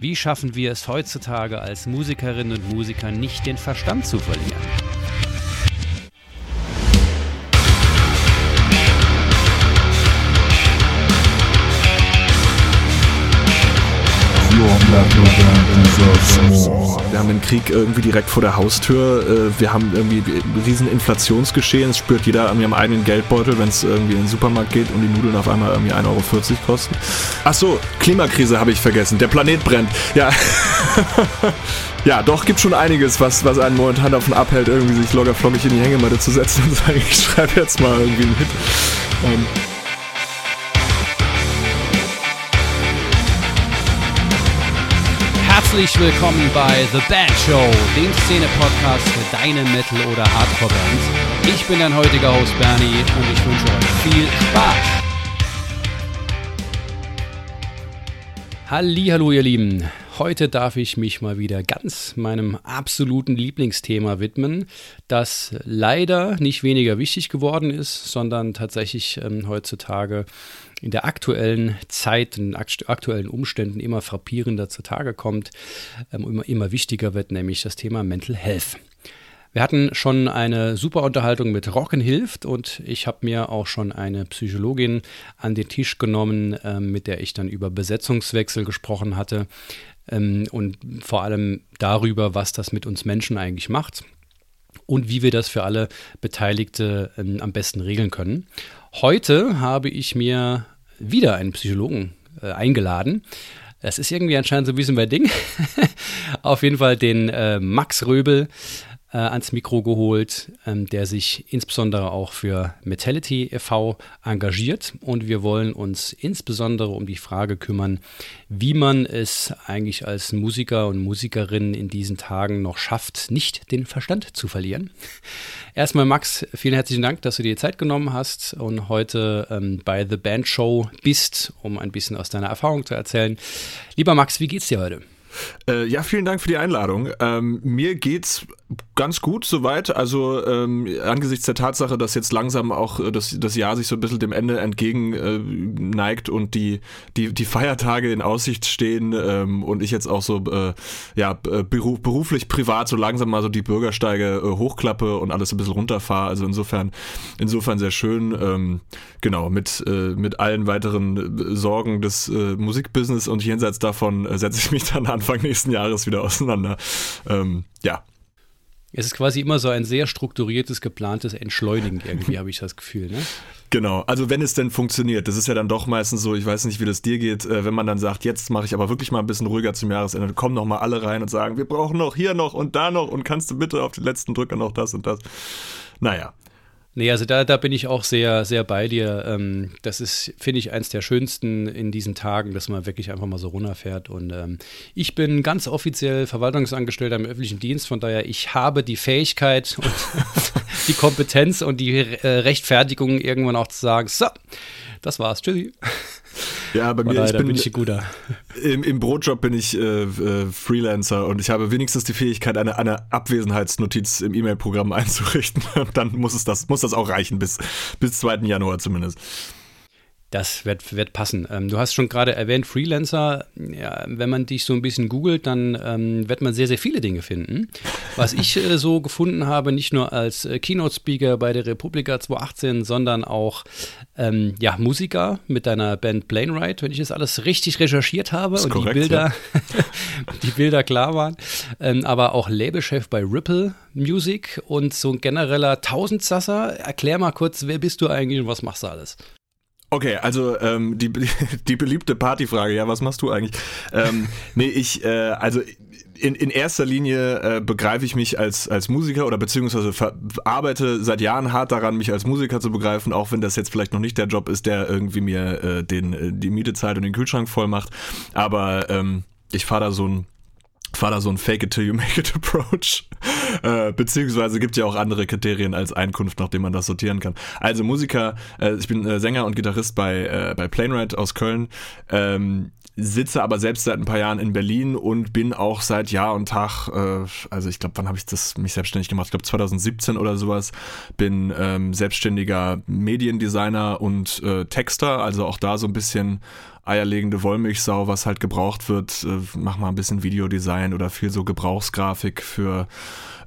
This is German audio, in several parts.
Wie schaffen wir es heutzutage als Musikerinnen und Musiker nicht den Verstand zu verlieren? Wir haben den Krieg irgendwie direkt vor der Haustür. Äh, wir haben irgendwie riesen Inflationsgeschehen. Es spürt jeder an ihrem eigenen Geldbeutel, wenn es irgendwie in den Supermarkt geht und die Nudeln auf einmal irgendwie 1,40 Euro kosten. Ach so, Klimakrise habe ich vergessen. Der Planet brennt. Ja. ja, doch, gibt schon einiges, was, was einen momentan davon abhält, irgendwie sich loggerflockig in die Hängematte zu setzen und sagen, ich schreibe jetzt mal irgendwie einen Hit. Ähm, Herzlich willkommen bei The Band Show, dem Szene-Podcast für deine Metal- oder Hardcore-Bands. Ich bin dein heutiger Host Bernie und ich wünsche euch viel Spaß. Hallo, ihr Lieben. Heute darf ich mich mal wieder ganz meinem absoluten Lieblingsthema widmen, das leider nicht weniger wichtig geworden ist, sondern tatsächlich ähm, heutzutage in der aktuellen Zeit, in aktuellen Umständen immer frappierender zutage kommt, ähm, immer, immer wichtiger wird, nämlich das Thema Mental Health. Wir hatten schon eine super Unterhaltung mit Rocken hilft und ich habe mir auch schon eine Psychologin an den Tisch genommen, ähm, mit der ich dann über Besetzungswechsel gesprochen hatte ähm, und vor allem darüber, was das mit uns Menschen eigentlich macht und wie wir das für alle Beteiligte am besten regeln können. Heute habe ich mir wieder einen Psychologen äh, eingeladen. Das ist irgendwie anscheinend so ein bisschen mein Ding. Auf jeden Fall den äh, Max Röbel äh, ans Mikro geholt, ähm, der sich insbesondere auch für Metality e.V. engagiert. Und wir wollen uns insbesondere um die Frage kümmern, wie man es eigentlich als Musiker und Musikerin in diesen Tagen noch schafft, nicht den Verstand zu verlieren. Erstmal, Max, vielen herzlichen Dank, dass du dir Zeit genommen hast und heute ähm, bei The Band Show bist, um ein bisschen aus deiner Erfahrung zu erzählen. Lieber Max, wie geht's dir heute? Äh, ja, vielen Dank für die Einladung. Ähm, mir geht's ganz gut soweit. Also ähm, angesichts der Tatsache, dass jetzt langsam auch äh, das, das Jahr sich so ein bisschen dem Ende entgegen äh, neigt und die, die, die Feiertage in Aussicht stehen ähm, und ich jetzt auch so äh, ja, äh, beruf, beruflich, privat so langsam mal so die Bürgersteige äh, hochklappe und alles ein bisschen runterfahre. Also insofern, insofern sehr schön. Ähm, genau, mit, äh, mit allen weiteren Sorgen des äh, Musikbusiness und jenseits davon äh, setze ich mich dann Anfang nächsten Jahres wieder auseinander. Ähm, ja, es ist quasi immer so ein sehr strukturiertes, geplantes Entschleunigen, irgendwie, habe ich das Gefühl, ne? Genau, also wenn es denn funktioniert, das ist ja dann doch meistens so, ich weiß nicht, wie das dir geht, äh, wenn man dann sagt, jetzt mache ich aber wirklich mal ein bisschen ruhiger zum Jahresende, kommen noch mal alle rein und sagen, wir brauchen noch hier noch und da noch und kannst du bitte auf den letzten Drücker noch das und das. Naja, Nee, also da, da bin ich auch sehr, sehr bei dir. Ähm, das ist, finde ich, eins der schönsten in diesen Tagen, dass man wirklich einfach mal so runterfährt. Und ähm, ich bin ganz offiziell Verwaltungsangestellter im öffentlichen Dienst, von daher, ich habe die Fähigkeit und die Kompetenz und die äh, Rechtfertigung, irgendwann auch zu sagen, so, das war's, tschüssi. Ja, bei mir daher, ich bin, bin ich guter. Im, Im Brotjob bin ich äh, äh, Freelancer und ich habe wenigstens die Fähigkeit, eine, eine Abwesenheitsnotiz im E-Mail-Programm einzurichten. Dann muss es das, muss das auch reichen bis, bis 2. Januar zumindest. Das wird, wird passen. Ähm, du hast schon gerade erwähnt, Freelancer. Ja, wenn man dich so ein bisschen googelt, dann ähm, wird man sehr, sehr viele Dinge finden. Was ich äh, so gefunden habe, nicht nur als äh, Keynote-Speaker bei der Republika 2018, sondern auch ähm, ja, Musiker mit deiner Band Plainride, wenn ich das alles richtig recherchiert habe und korrekt, die, Bilder, ja. die Bilder klar waren. Ähm, aber auch Labelchef bei Ripple Music und so ein genereller Tausendsasser. Erklär mal kurz, wer bist du eigentlich und was machst du alles? Okay, also ähm, die, die beliebte Partyfrage, ja, was machst du eigentlich? Ähm, nee, ich, äh, also in, in erster Linie äh, begreife ich mich als, als Musiker oder beziehungsweise arbeite seit Jahren hart daran, mich als Musiker zu begreifen, auch wenn das jetzt vielleicht noch nicht der Job ist, der irgendwie mir äh, den, äh, die Miete zahlt und den Kühlschrank voll macht. Aber ähm, ich fahre da so ein war da so ein Fake it till you make it Approach. Äh, beziehungsweise gibt ja auch andere Kriterien als Einkunft, nach man das sortieren kann. Also Musiker, äh, ich bin äh, Sänger und Gitarrist bei, äh, bei Plainride aus Köln, ähm, sitze aber selbst seit ein paar Jahren in Berlin und bin auch seit Jahr und Tag, äh, also ich glaube, wann habe ich das mich selbstständig gemacht? Ich glaube 2017 oder sowas, bin ähm, selbstständiger Mediendesigner und äh, Texter, also auch da so ein bisschen eierlegende Wollmilchsau, was halt gebraucht wird. Äh, mach mal ein bisschen Videodesign oder viel so Gebrauchsgrafik für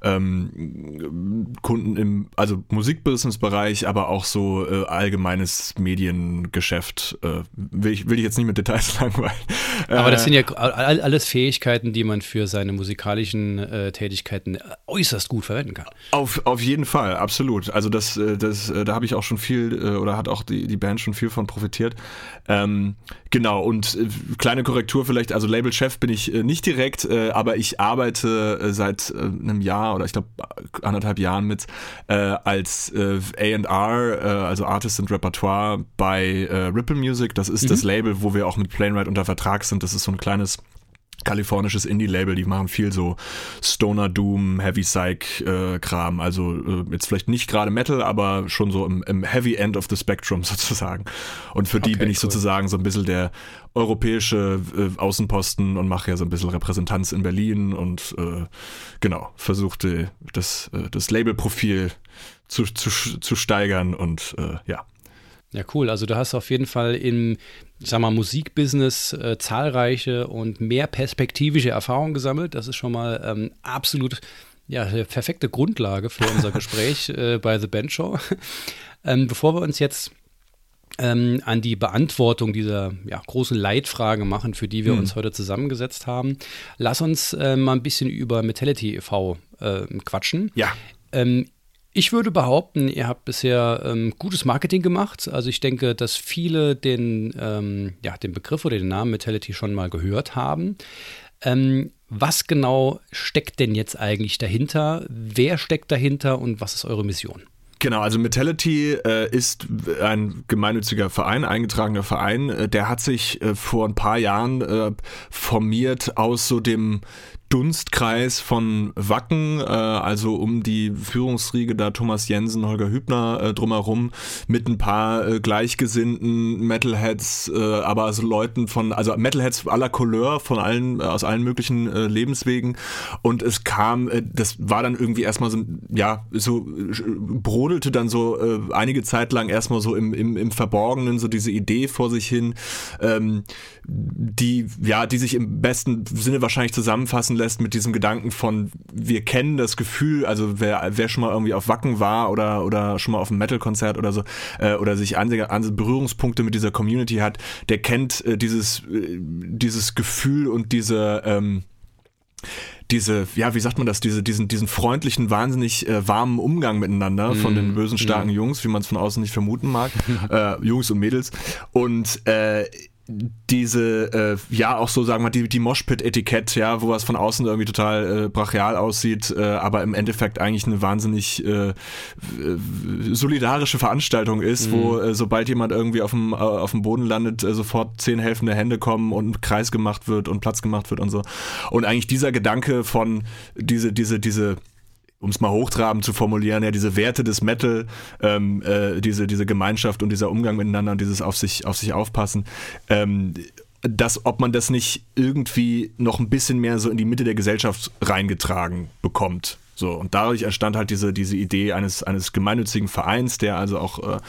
ähm, Kunden im, also Musikbusiness-Bereich, aber auch so äh, allgemeines Mediengeschäft. Äh, will, ich, will ich jetzt nicht mit Details langweilen. Aber das sind ja alles Fähigkeiten, die man für seine musikalischen äh, Tätigkeiten äußerst gut verwenden kann. Auf, auf jeden Fall, absolut. Also das, äh, das, äh, da habe ich auch schon viel, äh, oder hat auch die, die Band schon viel von profitiert. Ähm, genau, und kleine Korrektur vielleicht, also Labelchef bin ich nicht direkt, aber ich arbeite seit einem Jahr oder ich glaube anderthalb Jahren mit äh, als äh, A&R, äh, also Artist and Repertoire bei äh, Ripple Music. Das ist mhm. das Label, wo wir auch mit Plainwright unter Vertrag sind. Das ist so ein kleines kalifornisches Indie-Label, die machen viel so Stoner Doom, Heavy Psych-Kram. Äh, also äh, jetzt vielleicht nicht gerade Metal, aber schon so im, im, Heavy End of the Spectrum sozusagen. Und für die okay, bin ich cool. sozusagen so ein bisschen der europäische äh, Außenposten und mache ja so ein bisschen Repräsentanz in Berlin und äh, genau, versuchte das, äh, das Labelprofil zu, zu, zu steigern und äh, ja. Ja, cool. Also du hast auf jeden Fall im, ich sag mal, Musikbusiness äh, zahlreiche und mehr perspektivische Erfahrungen gesammelt. Das ist schon mal ähm, absolut ja, perfekte Grundlage für unser Gespräch äh, bei The Band Show. ähm, bevor wir uns jetzt ähm, an die Beantwortung dieser ja, großen Leitfrage machen, für die wir mhm. uns heute zusammengesetzt haben, lass uns äh, mal ein bisschen über Metality e.V. Äh, quatschen. Ja. Ähm, ich würde behaupten, ihr habt bisher ähm, gutes Marketing gemacht. Also ich denke, dass viele den, ähm, ja, den Begriff oder den Namen Metality schon mal gehört haben. Ähm, was genau steckt denn jetzt eigentlich dahinter? Wer steckt dahinter und was ist eure Mission? Genau, also Metality äh, ist ein gemeinnütziger Verein, eingetragener Verein. Äh, der hat sich äh, vor ein paar Jahren äh, formiert aus so dem Dunstkreis von Wacken, äh, also um die Führungsriege da Thomas Jensen, Holger Hübner äh, drumherum, mit ein paar äh, gleichgesinnten Metalheads, äh, aber also Leuten von, also Metalheads aller Couleur, von allen, äh, aus allen möglichen äh, Lebenswegen. Und es kam, das war dann irgendwie erstmal so, ja, so brodelte dann so einige Zeit lang erstmal so im, im, im Verborgenen, so diese Idee vor sich hin, ähm, die, ja, die sich im besten Sinne wahrscheinlich zusammenfassen lässt mit diesem Gedanken von, wir kennen das Gefühl, also wer, wer schon mal irgendwie auf Wacken war oder, oder schon mal auf einem Metal-Konzert oder so, äh, oder sich an, an Berührungspunkte mit dieser Community hat, der kennt äh, dieses, äh, dieses Gefühl und diese, ähm, diese, ja, wie sagt man das, diese, diesen, diesen freundlichen, wahnsinnig äh, warmen Umgang miteinander von den mhm. bösen, starken mm. Jungs, wie man es von außen nicht vermuten mag, äh, Jungs und Mädels. Und äh, diese, äh, ja, auch so sagen wir, die, die Moshpit-Etikett, ja, wo was von außen irgendwie total äh, brachial aussieht, äh, aber im Endeffekt eigentlich eine wahnsinnig äh, solidarische Veranstaltung ist, mhm. wo äh, sobald jemand irgendwie auf dem, äh, auf dem Boden landet, sofort zehn helfende Hände kommen und ein Kreis gemacht wird und Platz gemacht wird und so. Und eigentlich dieser Gedanke von diese, diese, diese um es mal hochtrabend zu formulieren, ja, diese Werte des Metal, ähm, äh, diese, diese Gemeinschaft und dieser Umgang miteinander und dieses auf sich, auf sich aufpassen, ähm, dass, ob man das nicht irgendwie noch ein bisschen mehr so in die Mitte der Gesellschaft reingetragen bekommt. So, und dadurch entstand halt diese, diese Idee eines, eines gemeinnützigen Vereins, der also auch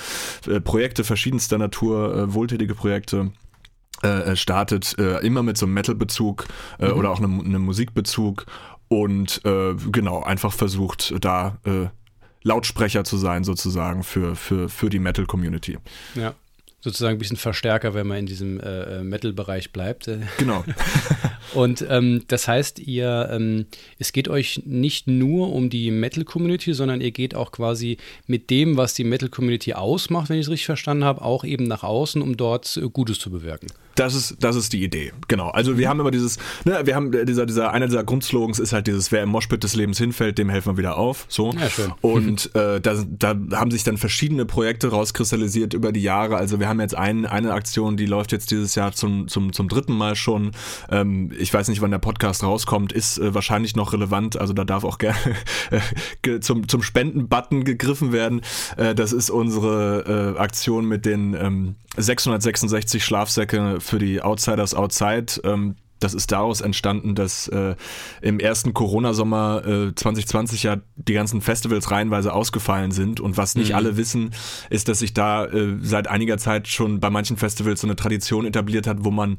äh, Projekte verschiedenster Natur, äh, wohltätige Projekte äh, äh startet, äh, immer mit so einem Metal-Bezug äh, mhm. oder auch einem, einem Musikbezug und äh, genau, einfach versucht, da äh, Lautsprecher zu sein, sozusagen, für, für, für die Metal-Community. Ja sozusagen ein bisschen Verstärker, wenn man in diesem äh, äh Metal-Bereich bleibt. Genau. Und ähm, das heißt, ihr, ähm, es geht euch nicht nur um die Metal-Community, sondern ihr geht auch quasi mit dem, was die Metal-Community ausmacht, wenn ich es richtig verstanden habe, auch eben nach außen, um dort äh, Gutes zu bewirken. Das ist, das ist die Idee, genau. Also wir haben immer dieses, ne, wir haben dieser, dieser, einer dieser Grundslogans ist halt dieses, wer im Moshpit des Lebens hinfällt, dem helfen wir wieder auf. So. Ja, schön. Und äh, da, da haben sich dann verschiedene Projekte rauskristallisiert über die Jahre. Also wir haben jetzt ein, eine Aktion, die läuft jetzt dieses Jahr zum, zum, zum dritten Mal schon. Ähm, ich weiß nicht, wann der Podcast rauskommt, ist äh, wahrscheinlich noch relevant. Also da darf auch gerne äh, zum, zum Spenden-Button gegriffen werden. Äh, das ist unsere äh, Aktion mit den ähm, 666 Schlafsäcke für die Outsiders Outside. Ähm, das ist daraus entstanden, dass äh, im ersten Corona-Sommer äh, 2020 ja die ganzen Festivals reihenweise ausgefallen sind. Und was nicht mhm. alle wissen, ist, dass sich da äh, seit einiger Zeit schon bei manchen Festivals so eine Tradition etabliert hat, wo man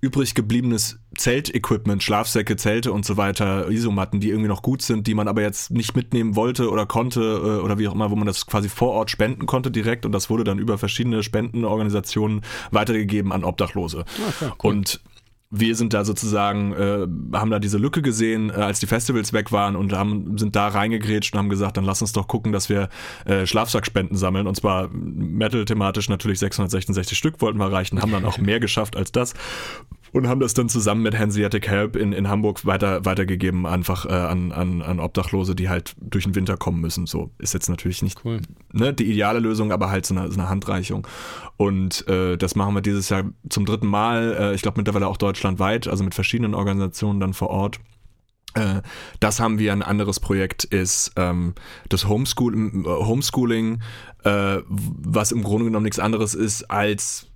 übrig gebliebenes Zeltequipment, Schlafsäcke, Zelte und so weiter, Isomatten, die irgendwie noch gut sind, die man aber jetzt nicht mitnehmen wollte oder konnte äh, oder wie auch immer, wo man das quasi vor Ort spenden konnte direkt und das wurde dann über verschiedene Spendenorganisationen weitergegeben an Obdachlose. Okay, cool. Und wir sind da sozusagen, äh, haben da diese Lücke gesehen, äh, als die Festivals weg waren und haben, sind da reingegrätscht und haben gesagt, dann lass uns doch gucken, dass wir äh, Schlafsackspenden sammeln. Und zwar Metal-thematisch natürlich 666 Stück wollten wir erreichen, haben dann auch mehr geschafft als das und haben das dann zusammen mit Hanseatic Help in, in Hamburg weiter, weitergegeben, einfach äh, an, an, an Obdachlose, die halt durch den Winter kommen müssen. So ist jetzt natürlich nicht cool. ne, die ideale Lösung, aber halt so eine, so eine Handreichung. Und äh, das machen wir dieses Jahr zum dritten Mal, äh, ich glaube mittlerweile auch deutschlandweit, also mit verschiedenen Organisationen dann vor Ort. Äh, das haben wir. Ein anderes Projekt ist ähm, das Homeschool, Homeschooling, äh, was im Grunde genommen nichts anderes ist als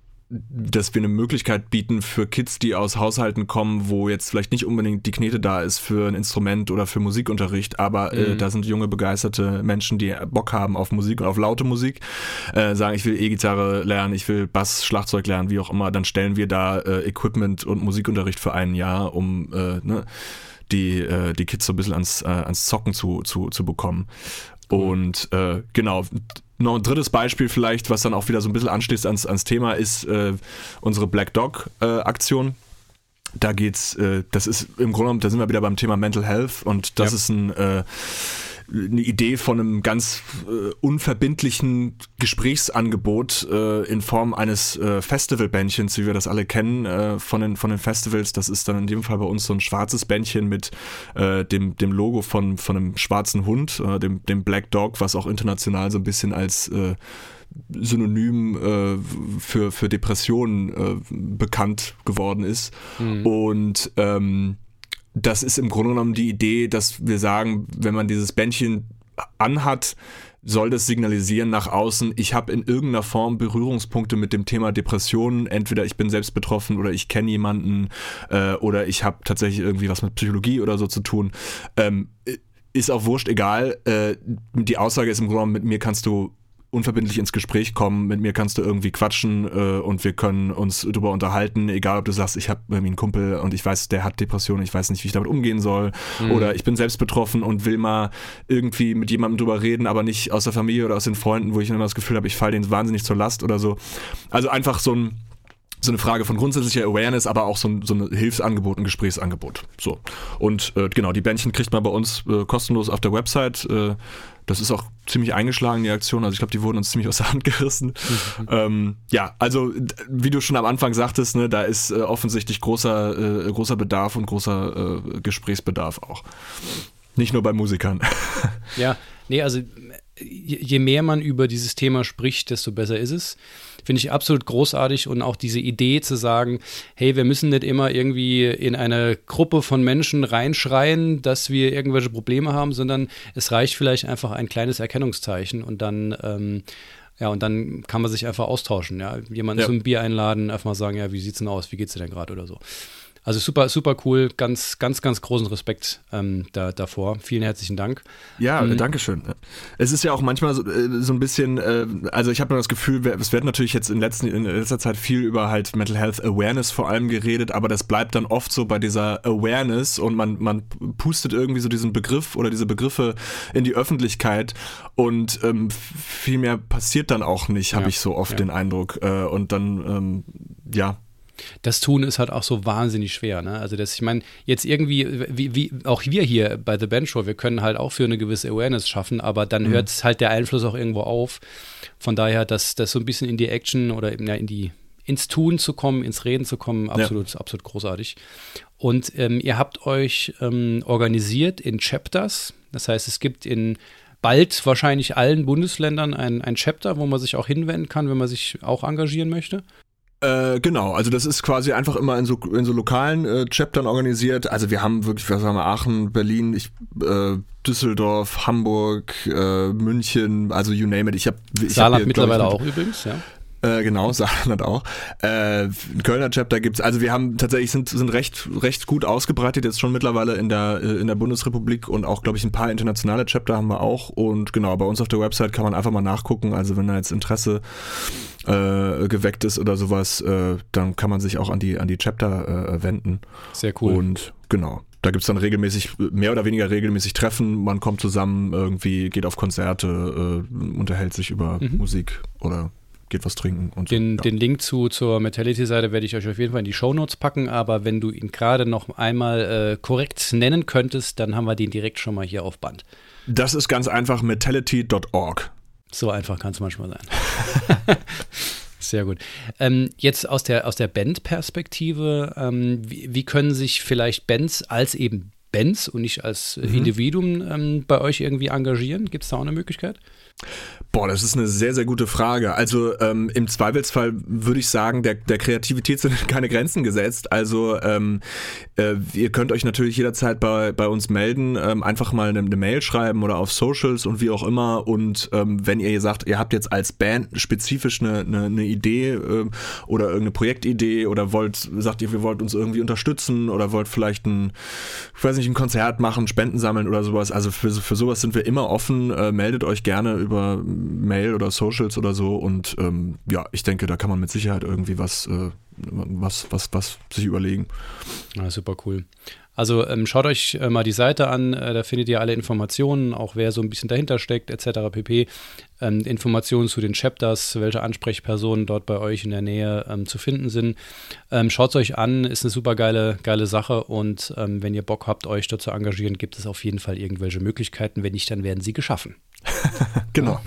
dass wir eine Möglichkeit bieten für Kids, die aus Haushalten kommen, wo jetzt vielleicht nicht unbedingt die Knete da ist für ein Instrument oder für Musikunterricht, aber äh, mhm. äh, da sind junge, begeisterte Menschen, die Bock haben auf Musik und auf laute Musik, äh, sagen, ich will E-Gitarre lernen, ich will Bass, Schlagzeug lernen, wie auch immer, dann stellen wir da äh, Equipment und Musikunterricht für ein Jahr, um äh, ne, die, äh, die Kids so ein bisschen ans, ans Zocken zu, zu, zu bekommen. Und äh, genau, noch ein drittes Beispiel vielleicht, was dann auch wieder so ein bisschen anschließt ans, ans Thema, ist äh, unsere Black Dog äh, Aktion. Da geht's, äh, das ist im Grunde genommen, da sind wir wieder beim Thema Mental Health und das ja. ist ein äh, eine Idee von einem ganz äh, unverbindlichen Gesprächsangebot äh, in Form eines äh, Festivalbändchens, wie wir das alle kennen äh, von, den, von den Festivals. Das ist dann in dem Fall bei uns so ein schwarzes Bändchen mit äh, dem, dem Logo von, von einem schwarzen Hund, äh, dem, dem Black Dog, was auch international so ein bisschen als äh, Synonym äh, für, für Depressionen äh, bekannt geworden ist. Mhm. Und ähm, das ist im Grunde genommen die Idee, dass wir sagen, wenn man dieses Bändchen anhat, soll das signalisieren nach außen, ich habe in irgendeiner Form Berührungspunkte mit dem Thema Depressionen. Entweder ich bin selbst betroffen oder ich kenne jemanden äh, oder ich habe tatsächlich irgendwie was mit Psychologie oder so zu tun. Ähm, ist auch wurscht, egal. Äh, die Aussage ist im Grunde genommen, mit mir kannst du unverbindlich ins Gespräch kommen. Mit mir kannst du irgendwie quatschen äh, und wir können uns darüber unterhalten, egal ob du sagst, ich habe irgendwie einen Kumpel und ich weiß, der hat Depressionen, ich weiß nicht, wie ich damit umgehen soll. Mhm. Oder ich bin selbst betroffen und will mal irgendwie mit jemandem drüber reden, aber nicht aus der Familie oder aus den Freunden, wo ich immer das Gefühl habe, ich falle denen wahnsinnig zur Last oder so. Also einfach so ein so eine Frage von grundsätzlicher Awareness, aber auch so ein, so ein Hilfsangebot, ein Gesprächsangebot. So. Und äh, genau, die Bändchen kriegt man bei uns äh, kostenlos auf der Website. Äh, das ist auch ziemlich eingeschlagen, die Aktion. Also ich glaube, die wurden uns ziemlich aus der Hand gerissen. Mhm. Ähm, ja, also wie du schon am Anfang sagtest, ne, da ist äh, offensichtlich großer, äh, großer Bedarf und großer äh, Gesprächsbedarf auch. Nicht nur bei Musikern. Ja, nee, also je mehr man über dieses Thema spricht, desto besser ist es. Finde ich absolut großartig und auch diese Idee zu sagen, hey, wir müssen nicht immer irgendwie in eine Gruppe von Menschen reinschreien, dass wir irgendwelche Probleme haben, sondern es reicht vielleicht einfach ein kleines Erkennungszeichen und dann ähm, ja, und dann kann man sich einfach austauschen, ja. Jemanden ja. zum Bier einladen, einfach mal sagen, ja, wie sieht's denn aus, wie geht's dir denn gerade oder so. Also super, super cool. Ganz, ganz, ganz großen Respekt ähm, da, davor. Vielen herzlichen Dank. Ja, ähm, danke schön. Es ist ja auch manchmal so, äh, so ein bisschen, äh, also ich habe nur das Gefühl, es wird natürlich jetzt in, letzten, in letzter Zeit viel über halt Mental Health Awareness vor allem geredet, aber das bleibt dann oft so bei dieser Awareness und man, man pustet irgendwie so diesen Begriff oder diese Begriffe in die Öffentlichkeit und ähm, viel mehr passiert dann auch nicht, habe ja, ich so oft ja. den Eindruck. Äh, und dann, ähm, ja, das Tun ist halt auch so wahnsinnig schwer. Ne? Also, das, ich meine, jetzt irgendwie, wie, wie auch wir hier bei The Band Show, wir können halt auch für eine gewisse Awareness schaffen, aber dann mhm. hört halt der Einfluss auch irgendwo auf. Von daher, dass das so ein bisschen in die Action oder ja, in die ins Tun zu kommen, ins Reden zu kommen, absolut, ja. absolut großartig. Und ähm, ihr habt euch ähm, organisiert in Chapters. Das heißt, es gibt in bald wahrscheinlich allen Bundesländern ein, ein Chapter, wo man sich auch hinwenden kann, wenn man sich auch engagieren möchte. Äh, genau, also das ist quasi einfach immer in so, in so lokalen äh, Chaptern organisiert. Also wir haben wirklich, was haben wir, Aachen, Berlin, ich, äh, Düsseldorf, Hamburg, äh, München, also you name it. Ich hab, ich Saarland hab hier, mittlerweile ich, auch übrigens, ja. Äh, genau, Saarland auch. Äh, Kölner Chapter gibt's. Also wir haben tatsächlich sind sind recht recht gut ausgebreitet jetzt schon mittlerweile in der äh, in der Bundesrepublik und auch glaube ich ein paar internationale Chapter haben wir auch und genau bei uns auf der Website kann man einfach mal nachgucken. Also wenn da jetzt Interesse äh, geweckt ist oder sowas, äh, dann kann man sich auch an die an die Chapter äh, wenden. Sehr cool. Und genau da gibt es dann regelmäßig, mehr oder weniger regelmäßig Treffen, man kommt zusammen, irgendwie geht auf Konzerte, äh, unterhält sich über mhm. Musik oder geht was trinken und den, so. Ja. Den Link zu, zur Metality-Seite werde ich euch auf jeden Fall in die Shownotes packen, aber wenn du ihn gerade noch einmal äh, korrekt nennen könntest, dann haben wir den direkt schon mal hier auf Band. Das ist ganz einfach metality.org. So einfach kann es manchmal sein. Sehr gut. Ähm, jetzt aus der, aus der Band-Perspektive, ähm, wie, wie, können sich vielleicht Bands als eben Bands und nicht als mhm. Individuum ähm, bei euch irgendwie engagieren? Gibt es da auch eine Möglichkeit? Boah, das ist eine sehr, sehr gute Frage. Also ähm, im Zweifelsfall würde ich sagen, der, der Kreativität sind keine Grenzen gesetzt. Also ähm, äh, ihr könnt euch natürlich jederzeit bei, bei uns melden, ähm, einfach mal eine, eine, Mail schreiben oder auf Socials und wie auch immer. Und ähm, wenn ihr sagt, ihr habt jetzt als Band spezifisch eine, eine, eine Idee äh, oder irgendeine Projektidee oder wollt, sagt ihr, wir wollt uns irgendwie unterstützen oder wollt vielleicht ein, ich weiß nicht, ein Konzert machen, Spenden sammeln oder sowas. Also für, für sowas sind wir immer offen. Äh, meldet euch gerne über Mail oder Socials oder so. Und ähm, ja, ich denke, da kann man mit Sicherheit irgendwie was, äh, was, was, was sich überlegen. Ja, super cool. Also ähm, schaut euch äh, mal die Seite an, äh, da findet ihr alle Informationen, auch wer so ein bisschen dahinter steckt, etc. pp. Ähm, Informationen zu den Chapters, welche Ansprechpersonen dort bei euch in der Nähe ähm, zu finden sind. Ähm, schaut es euch an, ist eine super geile, geile Sache und ähm, wenn ihr Bock habt, euch dort zu engagieren, gibt es auf jeden Fall irgendwelche Möglichkeiten. Wenn nicht, dann werden sie geschaffen. genau.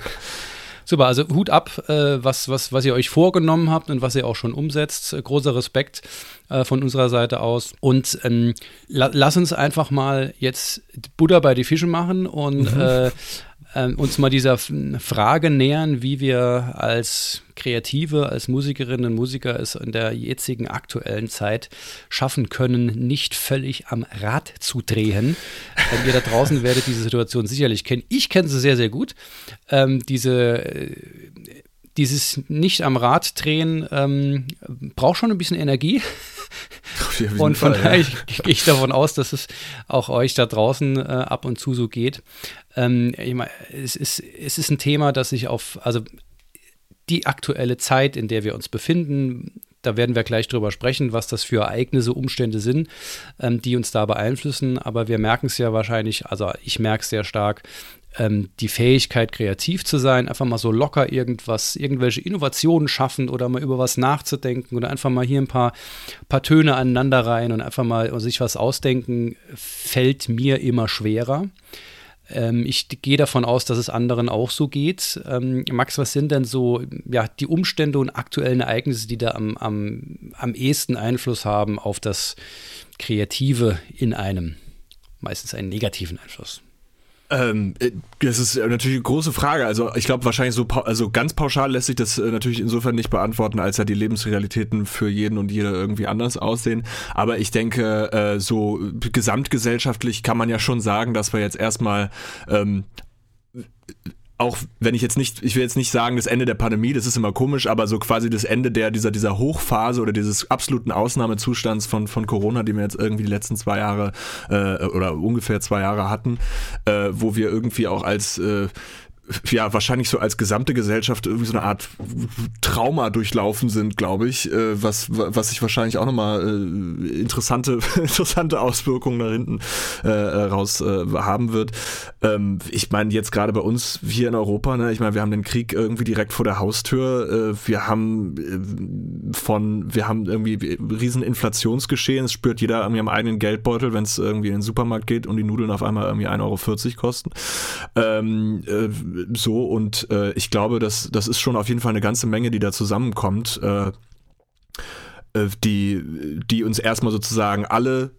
Super, also Hut ab, äh, was, was, was ihr euch vorgenommen habt und was ihr auch schon umsetzt. Großer Respekt äh, von unserer Seite aus. Und ähm, la lass uns einfach mal jetzt Buddha bei die Fische machen und mhm. äh, äh, uns mal dieser Frage nähern, wie wir als Kreative, als Musikerinnen und Musiker es in der jetzigen aktuellen Zeit schaffen können, nicht völlig am Rad zu drehen. Ähm, ihr da draußen werdet diese Situation sicherlich kennen. Ich kenne sie sehr, sehr gut. Ähm, diese äh, dieses nicht am Rad drehen ähm, braucht schon ein bisschen Energie. und von daher ja. gehe ich davon aus, dass es auch euch da draußen äh, ab und zu so geht. Ähm, ich mein, es, ist, es ist ein Thema, das sich auf, also die aktuelle Zeit, in der wir uns befinden, da werden wir gleich drüber sprechen, was das für Ereignisse, Umstände sind, ähm, die uns da beeinflussen. Aber wir merken es ja wahrscheinlich, also ich merke es sehr stark, ähm, die Fähigkeit, kreativ zu sein, einfach mal so locker irgendwas, irgendwelche Innovationen schaffen oder mal über was nachzudenken oder einfach mal hier ein paar, paar Töne aneinander rein und einfach mal sich was ausdenken, fällt mir immer schwerer. Ähm, ich gehe davon aus, dass es anderen auch so geht. Ähm, Max, was sind denn so ja, die Umstände und aktuellen Ereignisse, die da am, am, am ehesten Einfluss haben auf das Kreative in einem? Meistens einen negativen Einfluss. Ähm, äh, das ist natürlich eine große Frage. Also ich glaube wahrscheinlich so also ganz pauschal lässt sich das äh, natürlich insofern nicht beantworten, als ja die Lebensrealitäten für jeden und jede irgendwie anders aussehen. Aber ich denke, äh, so gesamtgesellschaftlich kann man ja schon sagen, dass wir jetzt erstmal ähm, auch wenn ich jetzt nicht, ich will jetzt nicht sagen, das Ende der Pandemie, das ist immer komisch, aber so quasi das Ende der, dieser, dieser Hochphase oder dieses absoluten Ausnahmezustands von, von Corona, die wir jetzt irgendwie die letzten zwei Jahre äh, oder ungefähr zwei Jahre hatten, äh, wo wir irgendwie auch als äh, ja, wahrscheinlich so als gesamte Gesellschaft irgendwie so eine Art Trauma durchlaufen sind, glaube ich, äh, was, was sich wahrscheinlich auch nochmal äh, interessante, interessante Auswirkungen da hinten äh, raus äh, haben wird. Ähm, ich meine, jetzt gerade bei uns hier in Europa, ne, ich meine, wir haben den Krieg irgendwie direkt vor der Haustür, äh, wir haben äh, von, wir haben irgendwie riesen Inflationsgeschehen, es spürt jeder irgendwie am eigenen Geldbeutel, wenn es irgendwie in den Supermarkt geht und die Nudeln auf einmal irgendwie 1,40 Euro kosten. Ähm, äh, so und äh, ich glaube, dass das ist schon auf jeden Fall eine ganze Menge, die da zusammenkommt, äh, äh, die, die uns erstmal sozusagen alle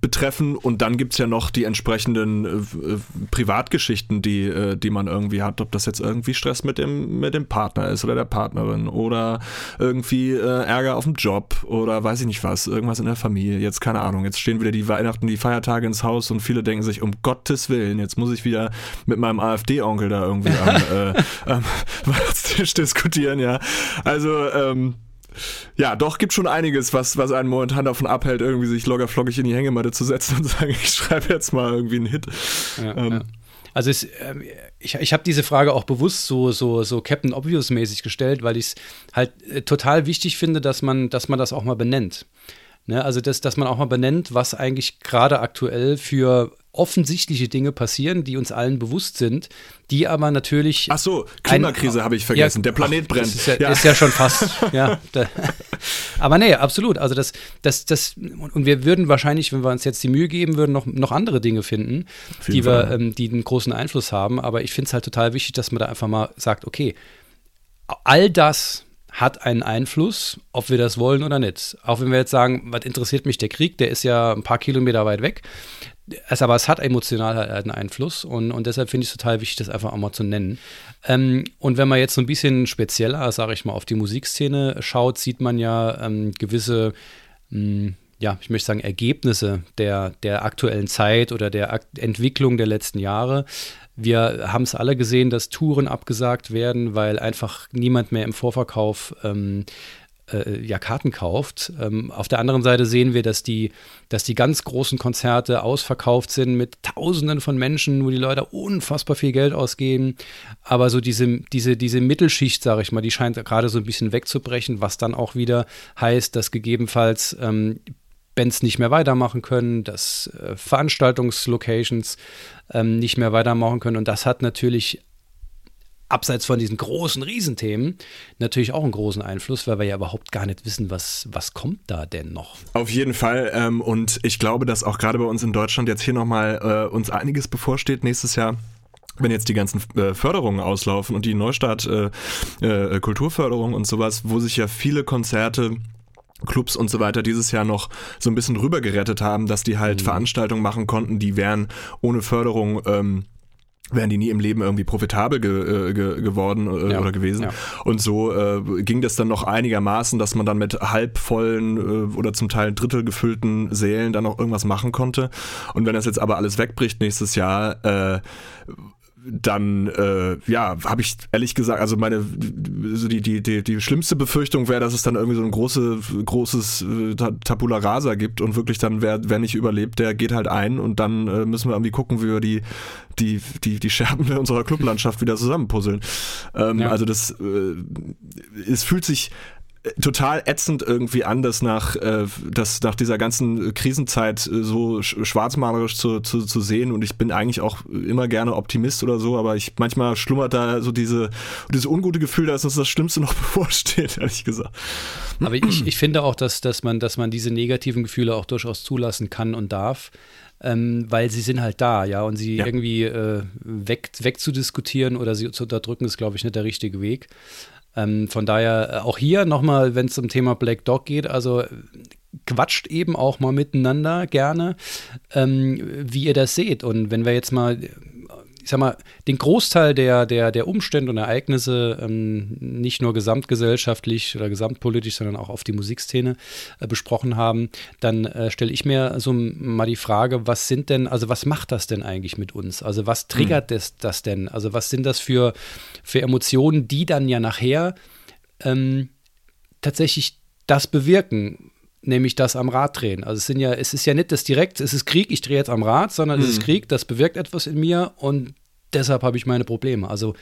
betreffen und dann gibt es ja noch die entsprechenden äh, äh, Privatgeschichten, die, äh, die man irgendwie hat, ob das jetzt irgendwie Stress mit dem, mit dem Partner ist oder der Partnerin oder irgendwie äh, Ärger auf dem Job oder weiß ich nicht was, irgendwas in der Familie, jetzt keine Ahnung, jetzt stehen wieder die Weihnachten, die Feiertage ins Haus und viele denken sich, um Gottes Willen, jetzt muss ich wieder mit meinem AfD-Onkel da irgendwie am, äh, am Weihnachtstisch diskutieren, ja. Also, ähm, ja, doch, gibt schon einiges, was, was einen momentan davon abhält, irgendwie sich loggerflockig in die Hängematte zu setzen und zu sagen, ich schreibe jetzt mal irgendwie einen Hit. Ja, ähm, ja. Also es, äh, ich, ich habe diese Frage auch bewusst so, so, so Captain Obvious-mäßig gestellt, weil ich es halt äh, total wichtig finde, dass man, dass man das auch mal benennt. Ne? Also, dass, dass man auch mal benennt, was eigentlich gerade aktuell für offensichtliche Dinge passieren, die uns allen bewusst sind, die aber natürlich. Ach so, Klimakrise habe ich vergessen. Ja, Der Planet ach, brennt. Ist ja, ja. ist ja, schon fast. ja, da, aber nee, absolut. Also das, das, das, und wir würden wahrscheinlich, wenn wir uns jetzt die Mühe geben würden, noch, noch andere Dinge finden, die wir, ähm, die einen großen Einfluss haben. Aber ich finde es halt total wichtig, dass man da einfach mal sagt, okay, all das hat einen Einfluss, ob wir das wollen oder nicht. Auch wenn wir jetzt sagen, was interessiert mich der Krieg, der ist ja ein paar Kilometer weit weg. Es, aber es hat emotional halt einen Einfluss und, und deshalb finde ich es total wichtig, das einfach auch mal zu nennen. Ähm, und wenn man jetzt so ein bisschen spezieller, sage ich mal, auf die Musikszene schaut, sieht man ja ähm, gewisse, mh, hm, ja, ich möchte sagen, Ergebnisse der, der aktuellen Zeit oder der Ak Entwicklung der letzten Jahre. Wir haben es alle gesehen, dass Touren abgesagt werden, weil einfach niemand mehr im Vorverkauf ähm, äh, ja, Karten kauft. Ähm, auf der anderen Seite sehen wir, dass die, dass die ganz großen Konzerte ausverkauft sind mit Tausenden von Menschen, wo die Leute unfassbar viel Geld ausgeben. Aber so diese, diese, diese Mittelschicht, sage ich mal, die scheint gerade so ein bisschen wegzubrechen, was dann auch wieder heißt, dass gegebenenfalls ähm, Bands nicht mehr weitermachen können, dass äh, Veranstaltungslocations ähm, nicht mehr weitermachen können. Und das hat natürlich abseits von diesen großen Riesenthemen natürlich auch einen großen Einfluss, weil wir ja überhaupt gar nicht wissen, was, was kommt da denn noch. Auf jeden Fall. Ähm, und ich glaube, dass auch gerade bei uns in Deutschland jetzt hier nochmal äh, uns einiges bevorsteht nächstes Jahr wenn jetzt die ganzen äh, Förderungen auslaufen und die Neustart äh, äh, Kulturförderung und sowas, wo sich ja viele Konzerte Clubs und so weiter dieses Jahr noch so ein bisschen rübergerettet haben, dass die halt mhm. Veranstaltungen machen konnten, die wären ohne Förderung ähm, wären die nie im Leben irgendwie profitabel ge, äh, ge, geworden äh, ja, oder gewesen. Ja. Und so äh, ging das dann noch einigermaßen, dass man dann mit halbvollen äh, oder zum Teil Drittel gefüllten Sälen dann noch irgendwas machen konnte. Und wenn das jetzt aber alles wegbricht nächstes Jahr, äh, dann äh, ja, habe ich ehrlich gesagt, also meine so die, die, die, die schlimmste Befürchtung wäre, dass es dann irgendwie so ein große, großes äh, Tabula Rasa gibt und wirklich dann, wer, wer nicht überlebt, der geht halt ein und dann äh, müssen wir irgendwie gucken, wie wir die, die, die, die Scherben unserer Clublandschaft wieder zusammenpuzzeln. Ähm, ja. Also das äh, es fühlt sich total ätzend irgendwie an, das nach, äh, das nach dieser ganzen Krisenzeit äh, so schwarzmalerisch zu, zu, zu sehen. Und ich bin eigentlich auch immer gerne Optimist oder so, aber ich manchmal schlummert da so diese, dieses ungute Gefühl, dass uns das Schlimmste noch bevorsteht, ehrlich gesagt. Aber ich, ich finde auch, dass, dass, man, dass man diese negativen Gefühle auch durchaus zulassen kann und darf. Ähm, weil sie sind halt da, ja, und sie ja. irgendwie äh, weg, wegzudiskutieren oder sie zu unterdrücken, ist, glaube ich, nicht der richtige Weg. Ähm, von daher äh, auch hier nochmal, wenn es zum Thema Black Dog geht, also quatscht eben auch mal miteinander gerne, ähm, wie ihr das seht. Und wenn wir jetzt mal ich sag mal, den Großteil der, der, der Umstände und Ereignisse ähm, nicht nur gesamtgesellschaftlich oder gesamtpolitisch, sondern auch auf die Musikszene äh, besprochen haben, dann äh, stelle ich mir so mal die Frage, was sind denn, also was macht das denn eigentlich mit uns? Also was triggert mhm. das, das denn? Also was sind das für, für Emotionen, die dann ja nachher ähm, tatsächlich das bewirken? Nämlich das am Rad drehen. Also es sind ja, es ist ja nicht das direkt, es ist Krieg, ich drehe jetzt am Rad, sondern mhm. es ist mhm. Krieg, das bewirkt etwas in mir und deshalb habe ich meine Probleme. Also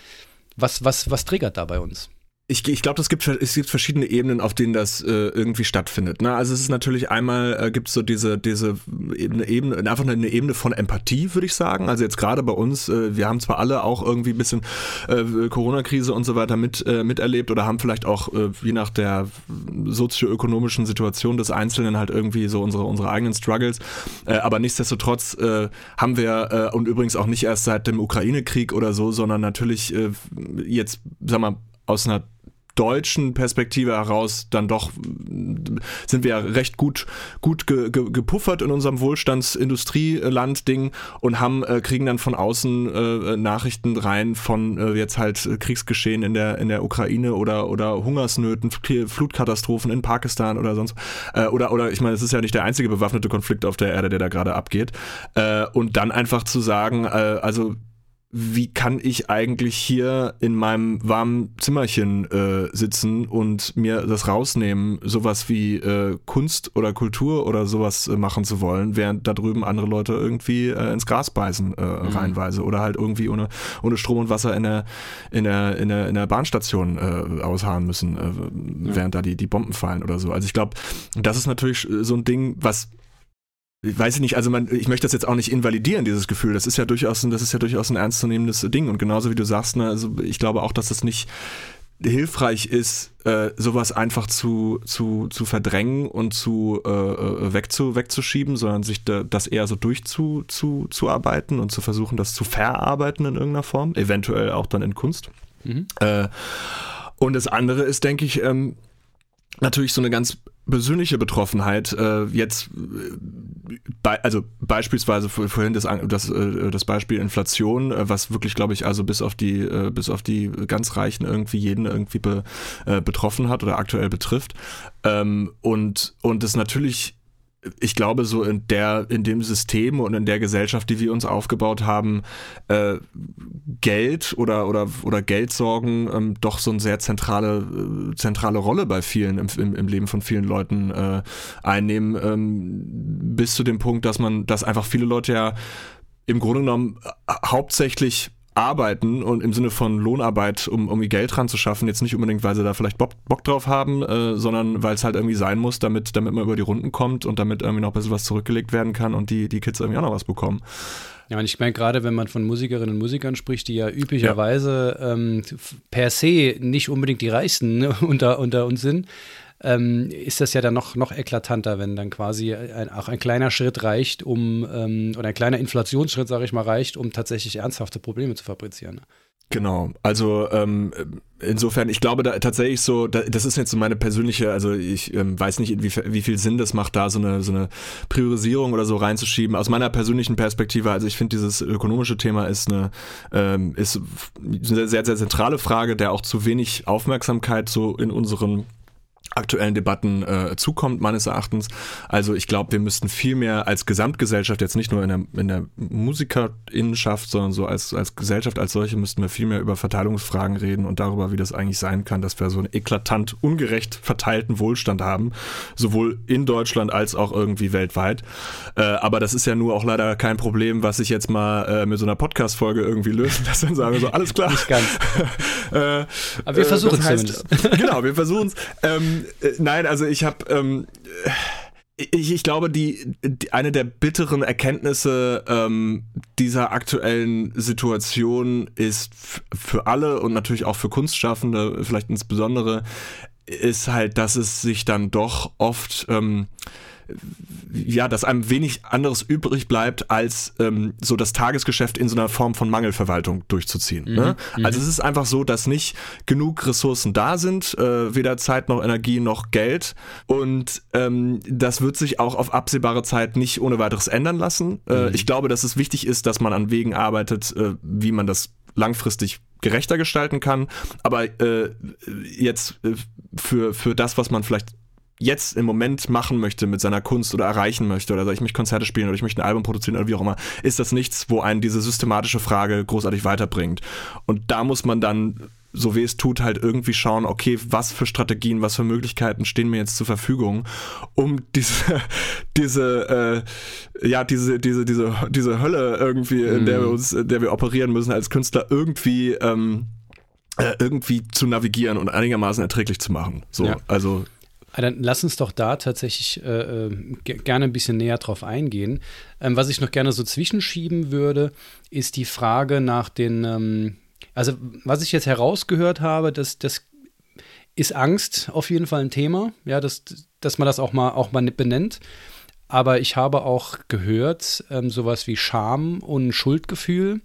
was, was, was triggert da bei uns? Ich, ich glaube, es gibt, es gibt verschiedene Ebenen, auf denen das äh, irgendwie stattfindet. Ne? Also es ist natürlich einmal, äh, gibt es so diese, diese Ebene, Ebene, einfach eine Ebene von Empathie, würde ich sagen. Also jetzt gerade bei uns, äh, wir haben zwar alle auch irgendwie ein bisschen äh, Corona-Krise und so weiter mit, äh, miterlebt oder haben vielleicht auch, äh, je nach der sozioökonomischen Situation des Einzelnen halt irgendwie so unsere, unsere eigenen Struggles. Aber nichtsdestotrotz haben wir, und übrigens auch nicht erst seit dem Ukraine-Krieg oder so, sondern natürlich jetzt, sag mal, aus einer deutschen Perspektive heraus dann doch sind wir ja recht gut gut ge, ge, gepuffert in unserem Wohlstandsindustrieland-Ding und haben äh, kriegen dann von außen äh, Nachrichten rein von äh, jetzt halt Kriegsgeschehen in der in der Ukraine oder oder Hungersnöten, Flutkatastrophen in Pakistan oder sonst äh, oder oder ich meine, es ist ja nicht der einzige bewaffnete Konflikt auf der Erde, der da gerade abgeht äh, und dann einfach zu sagen, äh, also wie kann ich eigentlich hier in meinem warmen Zimmerchen äh, sitzen und mir das rausnehmen, sowas wie äh, Kunst oder Kultur oder sowas äh, machen zu wollen, während da drüben andere Leute irgendwie äh, ins Gras beißen äh, mhm. reihenweise oder halt irgendwie ohne, ohne Strom und Wasser in der, in der, in der, in der Bahnstation äh, ausharren müssen, äh, ja. während da die, die Bomben fallen oder so. Also ich glaube, das ist natürlich so ein Ding, was weiß ich nicht, also man, ich möchte das jetzt auch nicht invalidieren, dieses Gefühl. Das ist ja durchaus, ein, das ist ja durchaus ein ernstzunehmendes Ding. Und genauso wie du sagst, ne, also ich glaube auch, dass das nicht hilfreich ist, äh, sowas einfach zu, zu, zu verdrängen und zu äh, äh wegzu, wegzuschieben, sondern sich da, das eher so durchzuarbeiten zu, zu arbeiten und zu versuchen, das zu verarbeiten in irgendeiner Form, eventuell auch dann in Kunst. Mhm. Äh, und das andere ist, denke ich, ähm, natürlich so eine ganz persönliche Betroffenheit äh, jetzt äh, bei, also beispielsweise vorhin das, das, äh, das Beispiel Inflation, äh, was wirklich glaube ich also bis auf die äh, bis auf die ganz Reichen irgendwie jeden irgendwie be, äh, betroffen hat oder aktuell betrifft. Ähm, und und es natürlich ich glaube, so in der, in dem System und in der Gesellschaft, die wir uns aufgebaut haben, äh, Geld oder, oder, oder Geldsorgen ähm, doch so eine sehr zentrale, äh, zentrale Rolle bei vielen im, im, im Leben von vielen Leuten äh, einnehmen, ähm, bis zu dem Punkt, dass man, dass einfach viele Leute ja im Grunde genommen hauptsächlich arbeiten und im Sinne von Lohnarbeit, um irgendwie Geld dran zu schaffen, jetzt nicht unbedingt, weil sie da vielleicht Bock, Bock drauf haben, äh, sondern weil es halt irgendwie sein muss, damit, damit man über die Runden kommt und damit irgendwie noch ein bisschen was zurückgelegt werden kann und die, die Kids irgendwie auch noch was bekommen. Ja, und ich meine, gerade wenn man von Musikerinnen und Musikern spricht, die ja üblicherweise ja. Ähm, per se nicht unbedingt die Reichsten ne, unter, unter uns sind, ähm, ist das ja dann noch, noch eklatanter, wenn dann quasi ein, auch ein kleiner Schritt reicht, um, ähm, oder ein kleiner Inflationsschritt, sage ich mal, reicht, um tatsächlich ernsthafte Probleme zu fabrizieren. Genau, also ähm, insofern, ich glaube da tatsächlich so, da, das ist jetzt so meine persönliche, also ich ähm, weiß nicht, wie, wie viel Sinn das macht, da so eine, so eine Priorisierung oder so reinzuschieben. Aus meiner persönlichen Perspektive, also ich finde dieses ökonomische Thema ist eine, ähm, ist eine sehr, sehr zentrale Frage, der auch zu wenig Aufmerksamkeit so in unseren aktuellen Debatten äh, zukommt, meines Erachtens. Also ich glaube, wir müssten viel mehr als Gesamtgesellschaft, jetzt nicht nur in der, in der Musikerinnenschaft, sondern so als, als Gesellschaft als solche, müssten wir viel mehr über Verteilungsfragen reden und darüber, wie das eigentlich sein kann, dass wir so einen eklatant ungerecht verteilten Wohlstand haben, sowohl in Deutschland als auch irgendwie weltweit. Äh, aber das ist ja nur auch leider kein Problem, was ich jetzt mal äh, mit so einer Podcast-Folge irgendwie lösen lasse und sage so, alles klar. Nicht ganz. äh, aber wir versuchen es zumindest. Genau, wir versuchen es. Ähm, äh, nein, also ich habe. Ähm, ich, ich, glaube, die, die, eine der bitteren Erkenntnisse ähm, dieser aktuellen Situation ist für alle und natürlich auch für Kunstschaffende vielleicht insbesondere, ist halt, dass es sich dann doch oft ähm, ja, dass einem wenig anderes übrig bleibt, als ähm, so das Tagesgeschäft in so einer Form von Mangelverwaltung durchzuziehen. Mhm. Ne? Mhm. Also es ist einfach so, dass nicht genug Ressourcen da sind, äh, weder Zeit noch Energie noch Geld. Und ähm, das wird sich auch auf absehbare Zeit nicht ohne weiteres ändern lassen. Äh, mhm. Ich glaube, dass es wichtig ist, dass man an Wegen arbeitet, äh, wie man das langfristig gerechter gestalten kann. Aber äh, jetzt äh, für, für das, was man vielleicht jetzt im Moment machen möchte mit seiner Kunst oder erreichen möchte oder ich mich Konzerte spielen oder ich möchte ein Album produzieren oder wie auch immer, ist das nichts, wo einen diese systematische Frage großartig weiterbringt. Und da muss man dann so wie es tut, halt irgendwie schauen, okay, was für Strategien, was für Möglichkeiten stehen mir jetzt zur Verfügung, um diese, diese, äh, ja, diese, diese, diese, diese Hölle irgendwie, in der wir uns, in der wir operieren müssen als Künstler, irgendwie, ähm, äh, irgendwie zu navigieren und einigermaßen erträglich zu machen. So, ja. also dann lass uns doch da tatsächlich äh, äh gerne ein bisschen näher drauf eingehen. Ähm, was ich noch gerne so zwischenschieben würde, ist die Frage nach den, ähm, also was ich jetzt herausgehört habe, das, das ist Angst auf jeden Fall ein Thema, ja, dass, dass man das auch mal, auch mal benennt. Aber ich habe auch gehört, ähm, sowas wie Scham und Schuldgefühl.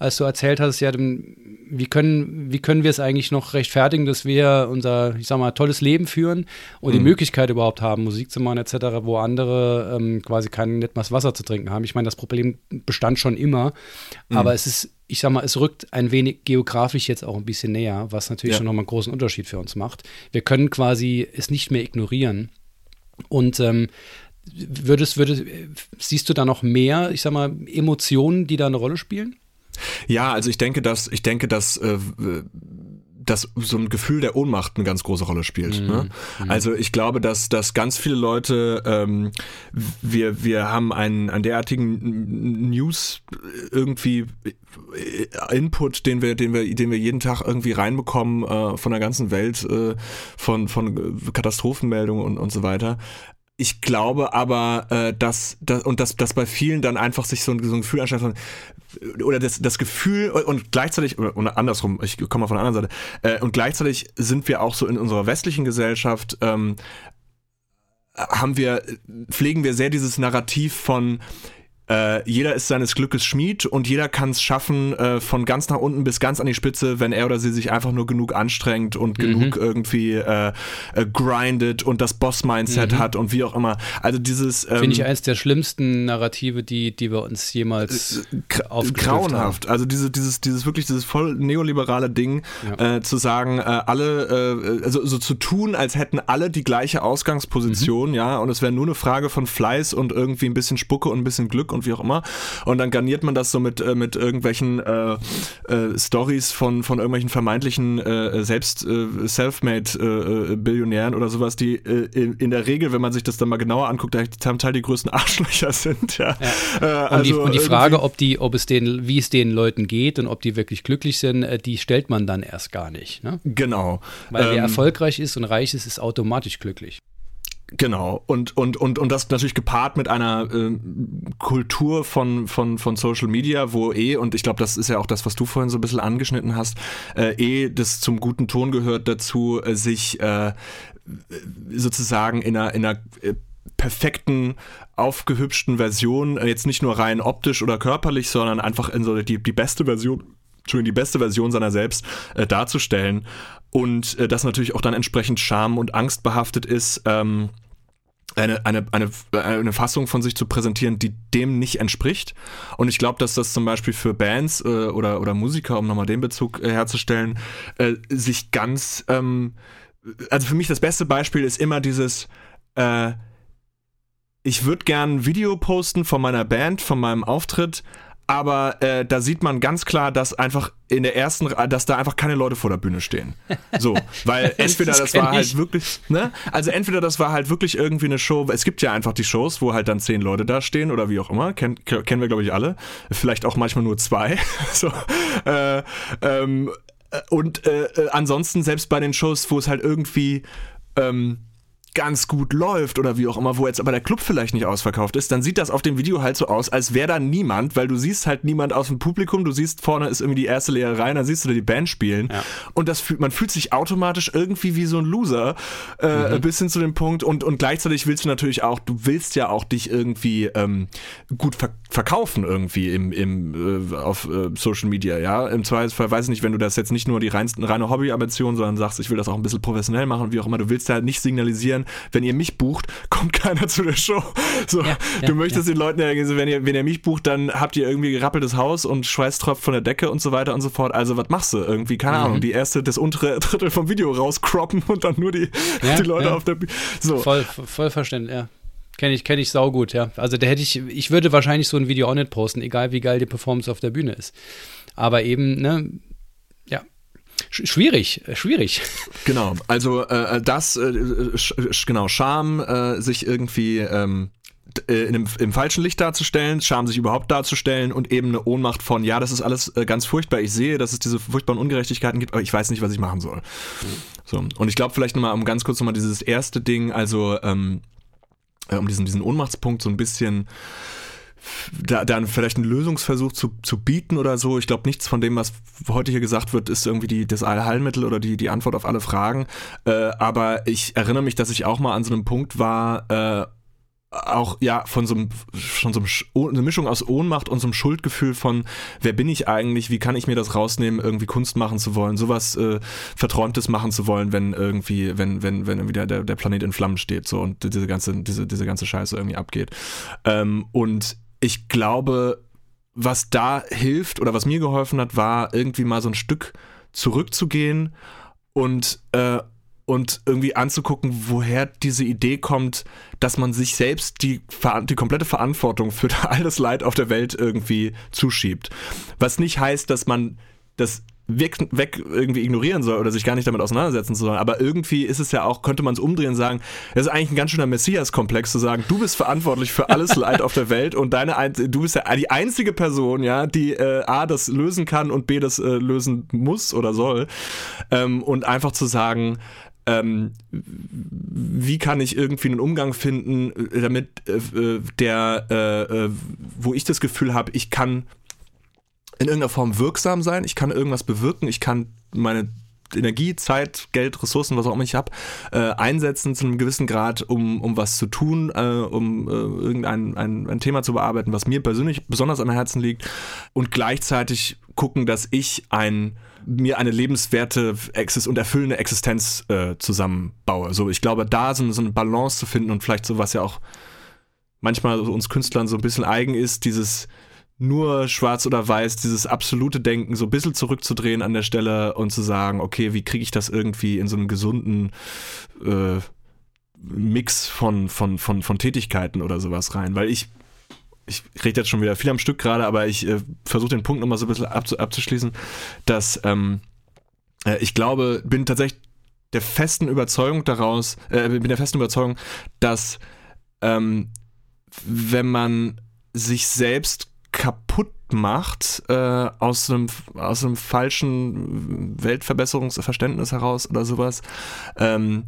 Als du erzählt hast, ja, wie können, wie können wir es eigentlich noch rechtfertigen, dass wir unser, ich sag mal, tolles Leben führen und mhm. die Möglichkeit überhaupt haben, Musik zu machen etc., wo andere ähm, quasi kein nicht mal Wasser zu trinken haben. Ich meine, das Problem bestand schon immer, mhm. aber es ist, ich sag mal, es rückt ein wenig geografisch jetzt auch ein bisschen näher, was natürlich ja. schon nochmal einen großen Unterschied für uns macht. Wir können quasi es nicht mehr ignorieren. Und ähm, würdest, würdest, siehst du da noch mehr, ich sag mal, Emotionen, die da eine Rolle spielen? Ja, also ich denke, dass ich denke, dass äh, dass so ein Gefühl der Ohnmacht eine ganz große Rolle spielt. Mhm. Ne? Mhm. Also ich glaube, dass, dass ganz viele Leute, ähm, wir, wir haben einen, einen derartigen News irgendwie äh, Input, den wir, den wir, den wir jeden Tag irgendwie reinbekommen äh, von der ganzen Welt, äh, von, von Katastrophenmeldungen und, und so weiter. Ich glaube aber, äh, dass, dass und dass, dass bei vielen dann einfach sich so ein, so ein Gefühl anstellt oder das, das Gefühl und gleichzeitig, oder andersrum, ich komme mal von der anderen Seite, äh, und gleichzeitig sind wir auch so in unserer westlichen Gesellschaft, ähm, haben wir, pflegen wir sehr dieses Narrativ von, äh, jeder ist seines Glückes Schmied und jeder kann es schaffen, äh, von ganz nach unten bis ganz an die Spitze, wenn er oder sie sich einfach nur genug anstrengt und mhm. genug irgendwie äh, äh, grindet und das Boss-Mindset mhm. hat und wie auch immer. Also dieses ähm, finde ich eines der schlimmsten Narrative, die, die wir uns jemals äh, grauenhaft. Haben. Also diese, dieses, dieses wirklich dieses voll neoliberale Ding, ja. äh, zu sagen, äh, alle, äh, also so zu tun, als hätten alle die gleiche Ausgangsposition, mhm. ja, und es wäre nur eine Frage von Fleiß und irgendwie ein bisschen Spucke und ein bisschen Glück und und wie auch immer. Und dann garniert man das so mit, äh, mit irgendwelchen äh, äh, Stories von, von irgendwelchen vermeintlichen äh, selbst äh, Selfmade-Billionären äh, oder sowas, die in, in, der Regel, wenn man sich das dann mal genauer anguckt, zum Teil die größten Arschlöcher sind. Ja. ja. und, also die, und die Frage, ob die, ob es den, wie es den Leuten geht und ob die wirklich glücklich sind, die stellt man dann erst gar nicht. Ne? Genau. Weil ähm, wer erfolgreich ist und reich ist, ist automatisch glücklich. Genau, und, und, und, und das natürlich gepaart mit einer äh, Kultur von, von, von Social Media, wo eh, und ich glaube, das ist ja auch das, was du vorhin so ein bisschen angeschnitten hast, äh, eh das zum guten Ton gehört dazu, äh, sich äh, sozusagen in einer, in einer äh, perfekten, aufgehübschten Version, äh, jetzt nicht nur rein optisch oder körperlich, sondern einfach in so die, die beste Version die beste Version seiner selbst äh, darzustellen und äh, das natürlich auch dann entsprechend Scham und Angst behaftet ist, ähm, eine, eine, eine, eine Fassung von sich zu präsentieren, die dem nicht entspricht. Und ich glaube, dass das zum Beispiel für Bands äh, oder, oder Musiker, um nochmal den Bezug äh, herzustellen, äh, sich ganz, ähm, also für mich das beste Beispiel ist immer dieses, äh, ich würde gern ein Video posten von meiner Band, von meinem Auftritt, aber äh, da sieht man ganz klar, dass einfach in der ersten, dass da einfach keine Leute vor der Bühne stehen. So, weil entweder das, das war halt wirklich, ne? Also entweder das war halt wirklich irgendwie eine Show. Es gibt ja einfach die Shows, wo halt dann zehn Leute da stehen oder wie auch immer. Ken, kennen wir glaube ich alle. Vielleicht auch manchmal nur zwei. so, äh, ähm, äh, und äh, äh, ansonsten selbst bei den Shows, wo es halt irgendwie ähm, ganz gut läuft oder wie auch immer, wo jetzt aber der Club vielleicht nicht ausverkauft ist, dann sieht das auf dem Video halt so aus, als wäre da niemand, weil du siehst halt niemand aus dem Publikum, du siehst vorne ist irgendwie die erste leere Reihe, dann siehst du da die Band spielen ja. und das fühlt, man fühlt sich automatisch irgendwie wie so ein Loser äh, mhm. bis hin zu dem Punkt und, und gleichzeitig willst du natürlich auch, du willst ja auch dich irgendwie ähm, gut ver verkaufen irgendwie im, im, äh, auf äh, Social Media, ja, im Zweifelsfall weiß ich nicht, wenn du das jetzt nicht nur die reinste, reine Hobby-Ambition, sondern sagst, ich will das auch ein bisschen professionell machen, wie auch immer, du willst halt nicht signalisieren, sein, wenn ihr mich bucht, kommt keiner zu der Show. So, ja, ja, du möchtest ja. den Leuten ja, wenn ihr, wenn ihr mich bucht, dann habt ihr irgendwie gerappeltes Haus und Schweiß tropft von der Decke und so weiter und so fort. Also was machst du irgendwie? Keine mhm. Ahnung, die erste, das untere Drittel vom Video rauscroppen und dann nur die, die Leute auf der Bühne. So. Voll, voll verständlich, ja. Kenne ich, kenn ich saugut, ja. Also da hätte ich, ich würde wahrscheinlich so ein Video auch nicht posten, egal wie geil die Performance auf der Bühne ist. Aber eben, ne, schwierig, äh, schwierig. Genau, also äh, äh das, äh, genau, Scham, äh, sich irgendwie ähm, äh, in dem, im falschen Licht darzustellen, Scham sich überhaupt darzustellen und eben eine Ohnmacht von, ja, das ist alles ganz furchtbar, ich sehe, dass es diese furchtbaren Ungerechtigkeiten gibt, aber ich weiß nicht, was ich machen soll. So, und ich glaube vielleicht nochmal, um ganz kurz nochmal dieses erste Ding, also ähm, um diesen, diesen Ohnmachtspunkt so ein bisschen da, dann vielleicht einen Lösungsversuch zu, zu bieten oder so. Ich glaube, nichts von dem, was heute hier gesagt wird, ist irgendwie die, das Allheilmittel oder die, die Antwort auf alle Fragen. Äh, aber ich erinnere mich, dass ich auch mal an so einem Punkt war, äh, auch ja von so einem, von so einem eine Mischung aus Ohnmacht und so einem Schuldgefühl von wer bin ich eigentlich, wie kann ich mir das rausnehmen, irgendwie Kunst machen zu wollen, sowas äh, verträumtes machen zu wollen, wenn irgendwie wenn wenn wenn wieder der, der Planet in Flammen steht so und diese ganze diese diese ganze Scheiße irgendwie abgeht ähm, und ich glaube, was da hilft oder was mir geholfen hat, war irgendwie mal so ein Stück zurückzugehen und äh, und irgendwie anzugucken, woher diese Idee kommt, dass man sich selbst die, die komplette Verantwortung für alles Leid auf der Welt irgendwie zuschiebt. Was nicht heißt, dass man das weg, weg irgendwie ignorieren soll oder sich gar nicht damit auseinandersetzen soll. Aber irgendwie ist es ja auch, könnte man es umdrehen und sagen, das ist eigentlich ein ganz schöner Messias-Komplex zu sagen, du bist verantwortlich für alles Leid auf der Welt und deine du bist ja die einzige Person, ja, die äh, A, das lösen kann und B, das äh, lösen muss oder soll. Ähm, und einfach zu sagen, ähm, wie kann ich irgendwie einen Umgang finden, äh, damit äh, äh, der, äh, äh, wo ich das Gefühl habe, ich kann in irgendeiner Form wirksam sein, ich kann irgendwas bewirken, ich kann meine Energie, Zeit, Geld, Ressourcen, was auch immer ich habe, äh, einsetzen zu einem gewissen Grad, um, um was zu tun, äh, um äh, irgendein ein, ein Thema zu bearbeiten, was mir persönlich besonders am Herzen liegt. Und gleichzeitig gucken, dass ich ein mir eine lebenswerte und erfüllende Existenz äh, zusammenbaue. So, ich glaube, da so, so eine Balance zu finden und vielleicht so was ja auch manchmal uns Künstlern so ein bisschen eigen ist, dieses nur schwarz oder weiß, dieses absolute Denken so ein bisschen zurückzudrehen an der Stelle und zu sagen, okay, wie kriege ich das irgendwie in so einen gesunden äh, Mix von, von, von, von Tätigkeiten oder sowas rein? Weil ich ich rede jetzt schon wieder viel am Stück gerade, aber ich äh, versuche den Punkt nochmal so ein bisschen abzu abzuschließen, dass ähm, äh, ich glaube, bin tatsächlich der festen Überzeugung daraus, äh, bin der festen Überzeugung, dass ähm, wenn man sich selbst kaputt macht äh, aus einem aus einem falschen Weltverbesserungsverständnis heraus oder sowas, ähm,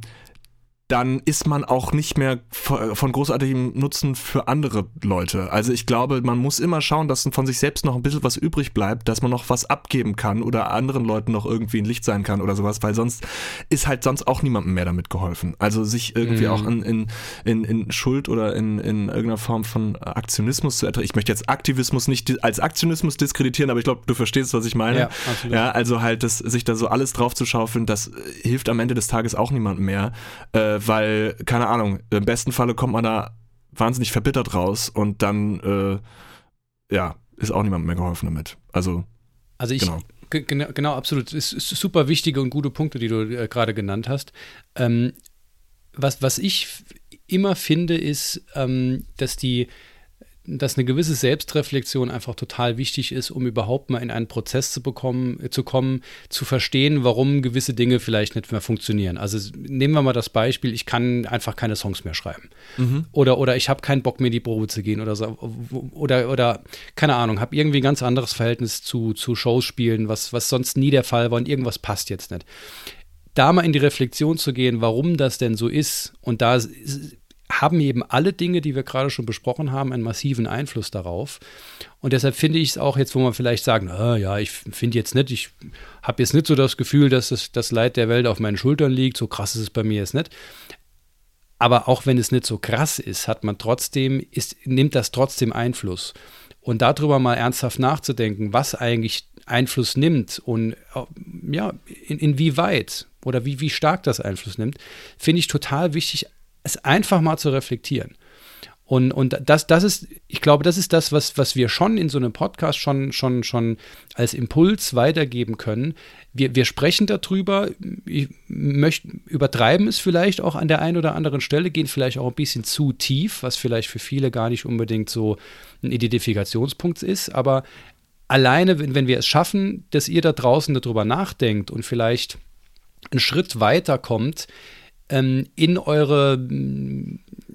dann ist man auch nicht mehr von großartigem Nutzen für andere Leute. Also ich glaube, man muss immer schauen, dass von sich selbst noch ein bisschen was übrig bleibt, dass man noch was abgeben kann oder anderen Leuten noch irgendwie ein Licht sein kann oder sowas, weil sonst ist halt sonst auch niemandem mehr damit geholfen. Also sich irgendwie mhm. auch in, in, in, in Schuld oder in, in irgendeiner Form von Aktionismus zu ertreten. Ich möchte jetzt Aktivismus nicht als Aktionismus diskreditieren, aber ich glaube, du verstehst, was ich meine. Ja, absolut. ja also halt das, sich da so alles drauf zu schaufeln, das hilft am Ende des Tages auch niemandem mehr. Äh, weil, keine Ahnung, im besten Falle kommt man da wahnsinnig verbittert raus und dann, äh, ja, ist auch niemandem mehr geholfen damit. Also, also ich, genau. Genau, genau, absolut. Es ist super wichtige und gute Punkte, die du äh, gerade genannt hast. Ähm, was, was ich immer finde, ist, ähm, dass die dass eine gewisse Selbstreflexion einfach total wichtig ist, um überhaupt mal in einen Prozess zu bekommen, zu kommen, zu verstehen, warum gewisse Dinge vielleicht nicht mehr funktionieren. Also nehmen wir mal das Beispiel, ich kann einfach keine Songs mehr schreiben. Mhm. Oder, oder ich habe keinen Bock mehr in die Probe zu gehen oder so. Oder, oder keine Ahnung, habe irgendwie ein ganz anderes Verhältnis zu, zu Shows spielen, was, was sonst nie der Fall war und irgendwas passt jetzt nicht da mal in die Reflexion zu gehen, warum das denn so ist. Und da haben eben alle Dinge, die wir gerade schon besprochen haben, einen massiven Einfluss darauf. Und deshalb finde ich es auch jetzt, wo man vielleicht sagen, ah, ja, ich finde jetzt nicht, ich habe jetzt nicht so das Gefühl, dass das, das Leid der Welt auf meinen Schultern liegt, so krass ist es bei mir jetzt nicht. Aber auch wenn es nicht so krass ist, hat man trotzdem, ist, nimmt das trotzdem Einfluss. Und darüber mal ernsthaft nachzudenken, was eigentlich Einfluss nimmt und ja, in, inwieweit oder wie, wie stark das Einfluss nimmt, finde ich total wichtig, es einfach mal zu reflektieren. Und, und das, das ist, ich glaube, das ist das, was, was wir schon in so einem Podcast schon, schon, schon als Impuls weitergeben können. Wir, wir sprechen darüber, ich möchte, übertreiben es vielleicht auch an der einen oder anderen Stelle, gehen vielleicht auch ein bisschen zu tief, was vielleicht für viele gar nicht unbedingt so ein Identifikationspunkt ist. Aber alleine, wenn, wenn wir es schaffen, dass ihr da draußen darüber nachdenkt und vielleicht einen Schritt weiter kommt, ähm, in eure,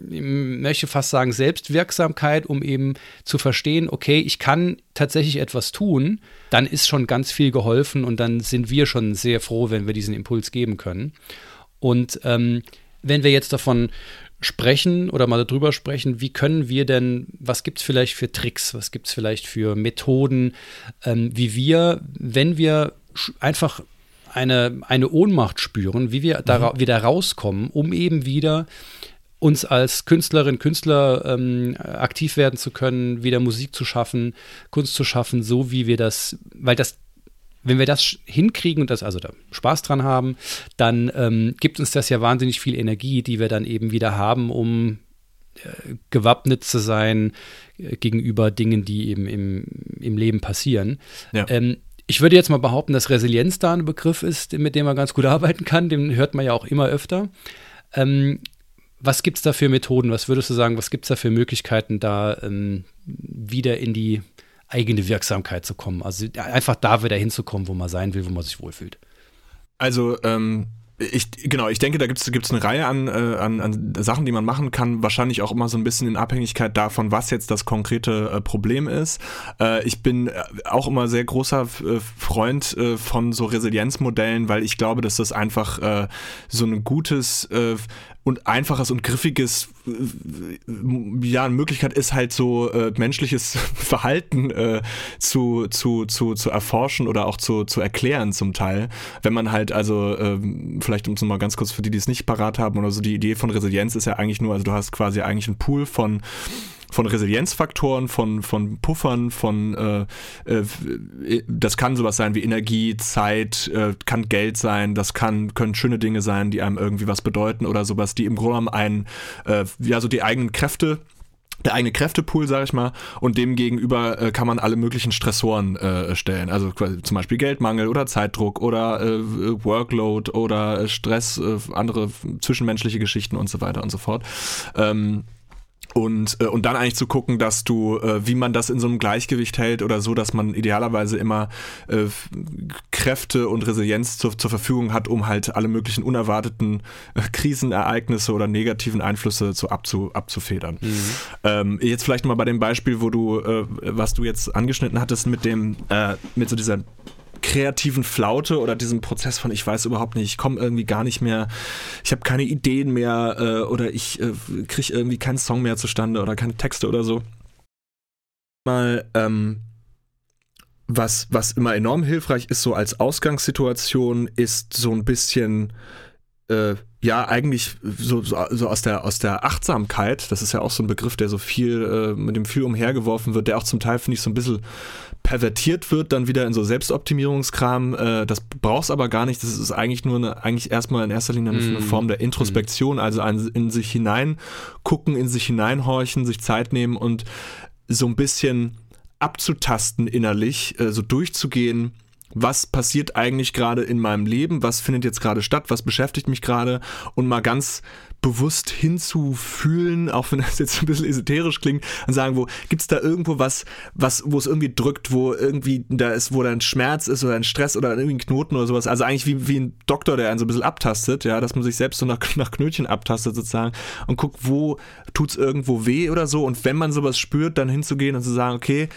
ich möchte fast sagen, Selbstwirksamkeit, um eben zu verstehen, okay, ich kann tatsächlich etwas tun, dann ist schon ganz viel geholfen und dann sind wir schon sehr froh, wenn wir diesen Impuls geben können. Und ähm, wenn wir jetzt davon sprechen oder mal darüber sprechen, wie können wir denn, was gibt es vielleicht für Tricks, was gibt es vielleicht für Methoden, ähm, wie wir, wenn wir einfach eine, eine Ohnmacht spüren, wie wir da mhm. wieder rauskommen, um eben wieder uns als Künstlerin, Künstler ähm, aktiv werden zu können, wieder Musik zu schaffen, Kunst zu schaffen, so wie wir das, weil das, wenn wir das hinkriegen und das also da Spaß dran haben, dann ähm, gibt uns das ja wahnsinnig viel Energie, die wir dann eben wieder haben, um äh, gewappnet zu sein äh, gegenüber Dingen, die eben im, im Leben passieren. Ja. Ähm, ich würde jetzt mal behaupten, dass Resilienz da ein Begriff ist, mit dem man ganz gut arbeiten kann. Den hört man ja auch immer öfter. Ähm, was gibt es da für Methoden? Was würdest du sagen, was gibt es da für Möglichkeiten, da ähm, wieder in die eigene Wirksamkeit zu kommen? Also einfach da wieder hinzukommen, wo man sein will, wo man sich wohlfühlt. Also ähm, ich, genau, ich denke, da gibt es eine Reihe an, äh, an, an Sachen, die man machen kann. Wahrscheinlich auch immer so ein bisschen in Abhängigkeit davon, was jetzt das konkrete äh, Problem ist. Äh, ich bin äh, auch immer sehr großer äh, Freund äh, von so Resilienzmodellen, weil ich glaube, dass das einfach so ein gutes und einfaches und griffiges, äh, ja, eine Möglichkeit ist halt so äh, menschliches Verhalten äh, zu, zu, zu, zu erforschen oder auch zu, zu erklären zum Teil. Wenn man halt also, äh, vielleicht um es mal ganz kurz für die, die es nicht parat haben oder so, die Idee von Resilienz ist ja eigentlich nur, also du hast quasi eigentlich einen Pool von von Resilienzfaktoren, von, von Puffern, von äh, äh, das kann sowas sein wie Energie, Zeit, äh, kann Geld sein, das kann, können schöne Dinge sein, die einem irgendwie was bedeuten oder sowas, die im Grunde genommen einen, äh, ja, so die eigenen Kräfte der eigene Kräftepool, sag ich mal, und dem gegenüber äh, kann man alle möglichen Stressoren äh, stellen. Also zum Beispiel Geldmangel oder Zeitdruck oder äh, Workload oder Stress, äh, andere zwischenmenschliche Geschichten und so weiter und so fort. Ähm, und, äh, und dann eigentlich zu gucken, dass du, äh, wie man das in so einem Gleichgewicht hält oder so, dass man idealerweise immer äh, Kräfte und Resilienz zur, zur Verfügung hat, um halt alle möglichen unerwarteten äh, Krisenereignisse oder negativen Einflüsse so abzu, abzufedern. Mhm. Ähm, jetzt vielleicht mal bei dem Beispiel, wo du, äh, was du jetzt angeschnitten hattest mit dem, äh, mit so dieser kreativen Flaute oder diesem Prozess von ich weiß überhaupt nicht, ich komme irgendwie gar nicht mehr, ich habe keine Ideen mehr äh, oder ich äh, kriege irgendwie keinen Song mehr zustande oder keine Texte oder so. Mal ähm, was, was immer enorm hilfreich ist, so als Ausgangssituation, ist so ein bisschen äh, ja, eigentlich so, so, so, aus, der, aus der Achtsamkeit, das ist ja auch so ein Begriff, der so viel, äh, mit dem viel umhergeworfen wird, der auch zum Teil, finde ich, so ein bisschen pervertiert wird, dann wieder in so Selbstoptimierungskram. Äh, das brauchst aber gar nicht. Das ist eigentlich nur eine, eigentlich erstmal in erster Linie eine, mm. Form der Introspektion, mm. also ein, in sich hineingucken, in sich hineinhorchen, sich Zeit nehmen und so ein bisschen abzutasten innerlich, äh, so durchzugehen was passiert eigentlich gerade in meinem Leben, was findet jetzt gerade statt, was beschäftigt mich gerade und mal ganz bewusst hinzufühlen, auch wenn das jetzt ein bisschen esoterisch klingt, und sagen, wo gibt es da irgendwo was, was, wo es irgendwie drückt, wo irgendwie da ist, wo da ein Schmerz ist oder ein Stress oder irgendwie ein Knoten oder sowas. Also eigentlich wie, wie ein Doktor, der einen so ein bisschen abtastet, ja, dass man sich selbst so nach, nach Knötchen abtastet sozusagen und guckt, wo tut es irgendwo weh oder so. Und wenn man sowas spürt, dann hinzugehen und zu sagen, okay,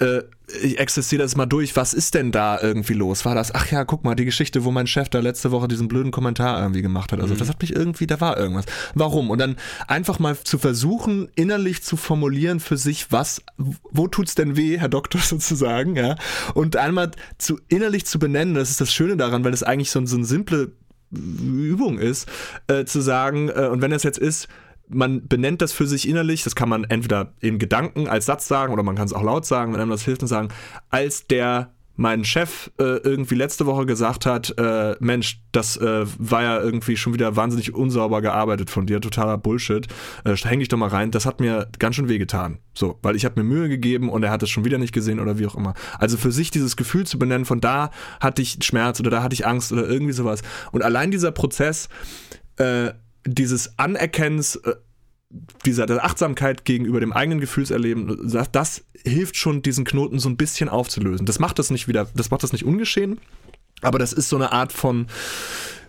äh, ich existiere das mal durch, was ist denn da irgendwie los? War das, ach ja, guck mal, die Geschichte, wo mein Chef da letzte Woche diesen blöden Kommentar irgendwie gemacht hat. Also mhm. das hat mich irgendwie, da war irgendwas. Warum? Und dann einfach mal zu versuchen, innerlich zu formulieren für sich, was, wo tut's denn weh, Herr Doktor sozusagen, ja? Und einmal zu innerlich zu benennen, das ist das Schöne daran, weil es eigentlich so, so eine simple Übung ist, äh, zu sagen, äh, und wenn das jetzt ist, man benennt das für sich innerlich, das kann man entweder in Gedanken als Satz sagen oder man kann es auch laut sagen, wenn einem das hilft und sagen, als der mein Chef äh, irgendwie letzte Woche gesagt hat, äh, Mensch, das äh, war ja irgendwie schon wieder wahnsinnig unsauber gearbeitet von dir, totaler Bullshit, äh, häng dich doch mal rein, das hat mir ganz schön wehgetan. So, weil ich habe mir Mühe gegeben und er hat es schon wieder nicht gesehen oder wie auch immer. Also für sich dieses Gefühl zu benennen, von da hatte ich Schmerz oder da hatte ich Angst oder irgendwie sowas. Und allein dieser Prozess, äh, dieses Anerkennens äh, dieser der Achtsamkeit gegenüber dem eigenen Gefühlserleben, das, das, hilft schon, diesen Knoten so ein bisschen aufzulösen. Das macht das nicht wieder, das macht das nicht ungeschehen, aber das ist so eine Art von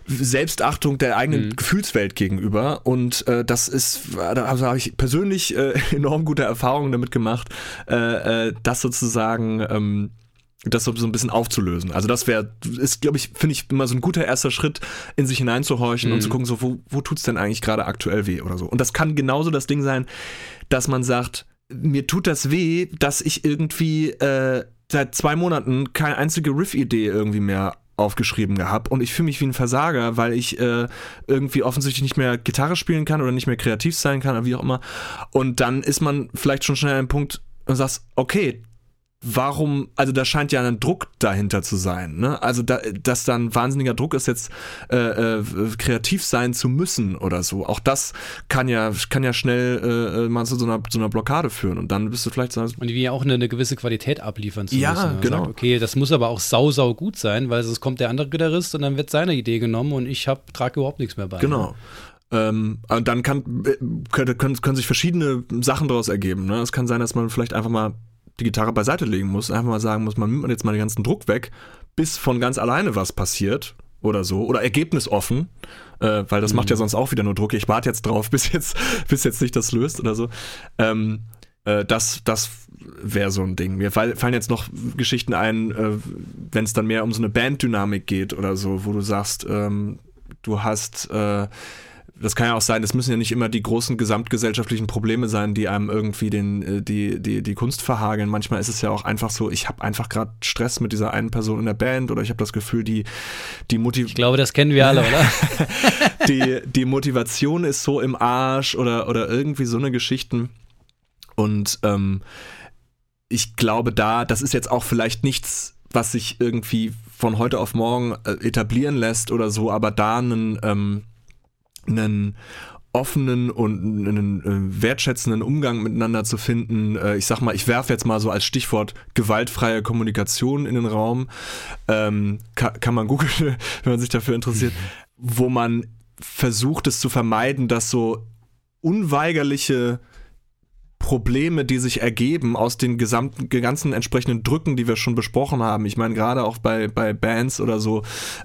Selbstachtung der eigenen mhm. Gefühlswelt gegenüber und äh, das ist, also habe ich persönlich äh, enorm gute Erfahrungen damit gemacht, äh, äh das sozusagen ähm, das so, ein bisschen aufzulösen. Also das wäre, ist, glaube ich, finde ich immer so ein guter erster Schritt, in sich hineinzuhorchen mhm. und zu gucken, so, wo, wo tut es denn eigentlich gerade aktuell weh oder so. Und das kann genauso das Ding sein, dass man sagt, mir tut das weh, dass ich irgendwie äh, seit zwei Monaten keine einzige Riff-Idee irgendwie mehr aufgeschrieben gehabt und ich fühle mich wie ein Versager, weil ich äh, irgendwie offensichtlich nicht mehr Gitarre spielen kann oder nicht mehr kreativ sein kann oder wie auch immer. Und dann ist man vielleicht schon schnell an einem Punkt und sagst, okay, warum, also da scheint ja ein Druck dahinter zu sein, ne? Also da, dass da ein wahnsinniger Druck ist, jetzt äh, äh, kreativ sein zu müssen oder so. Auch das kann ja, kann ja schnell äh, mal zu so einer, so einer Blockade führen und dann bist du vielleicht so. Und die ja auch eine, eine, gewisse Qualität abliefern zu ja, müssen. Ja, genau. Sagt, okay, das muss aber auch sau, sau gut sein, weil sonst kommt der andere Gitarrist und dann wird seine Idee genommen und ich hab, trage überhaupt nichts mehr bei. Genau. Ähm, und dann kann, äh, können, können, können sich verschiedene Sachen daraus ergeben. Ne? Es kann sein, dass man vielleicht einfach mal die Gitarre beiseite legen muss, einfach mal sagen muss, man nimmt jetzt mal den ganzen Druck weg, bis von ganz alleine was passiert oder so oder ergebnisoffen, äh, weil das mhm. macht ja sonst auch wieder nur Druck. Ich warte jetzt drauf, bis jetzt, bis jetzt sich das löst oder so. Ähm, äh, das, das wäre so ein Ding. Mir fallen jetzt noch Geschichten ein, äh, wenn es dann mehr um so eine Banddynamik geht oder so, wo du sagst, ähm, du hast äh, das kann ja auch sein, es müssen ja nicht immer die großen gesamtgesellschaftlichen Probleme sein, die einem irgendwie den, äh, die, die, die Kunst verhageln. Manchmal ist es ja auch einfach so, ich habe einfach gerade Stress mit dieser einen Person in der Band oder ich habe das Gefühl, die, die Motivation. Ich glaube, das kennen wir alle, oder? die, die Motivation ist so im Arsch oder, oder irgendwie so eine Geschichten. Und ähm, ich glaube, da, das ist jetzt auch vielleicht nichts, was sich irgendwie von heute auf morgen äh, etablieren lässt oder so, aber da einen. Ähm, einen offenen und einen äh, wertschätzenden Umgang miteinander zu finden. Äh, ich sag mal, ich werfe jetzt mal so als Stichwort gewaltfreie Kommunikation in den Raum. Ähm, kann, kann man googeln, wenn man sich dafür interessiert, wo man versucht es zu vermeiden, dass so unweigerliche Probleme, die sich ergeben aus den gesamten, ganzen entsprechenden Drücken, die wir schon besprochen haben. Ich meine, gerade auch bei, bei Bands oder so,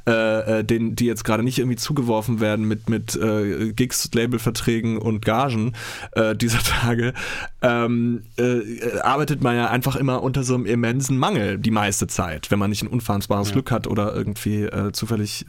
äh, äh den, die jetzt gerade nicht irgendwie zugeworfen werden mit, mit äh, Gigs, Labelverträgen und Gagen äh, dieser Tage, ähm, äh, arbeitet man ja einfach immer unter so einem immensen Mangel die meiste Zeit, wenn man nicht ein unfassbares ja. Glück hat oder irgendwie äh, zufällig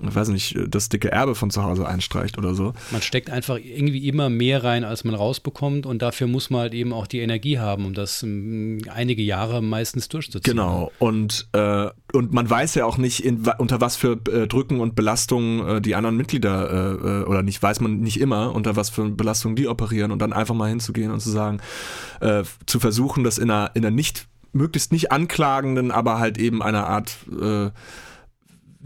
ich weiß nicht, das dicke Erbe von zu Hause einstreicht oder so. Man steckt einfach irgendwie immer mehr rein, als man rausbekommt und dafür muss man halt eben auch die Energie haben, um das um, einige Jahre meistens durchzuziehen. Genau und, äh, und man weiß ja auch nicht, in, unter was für äh, Drücken und Belastungen äh, die anderen Mitglieder äh, äh, oder nicht, weiß man nicht immer, unter was für Belastungen die operieren und dann einfach mal hinzugehen und zu sagen, äh, zu versuchen, das in einer, in einer nicht, möglichst nicht anklagenden, aber halt eben einer Art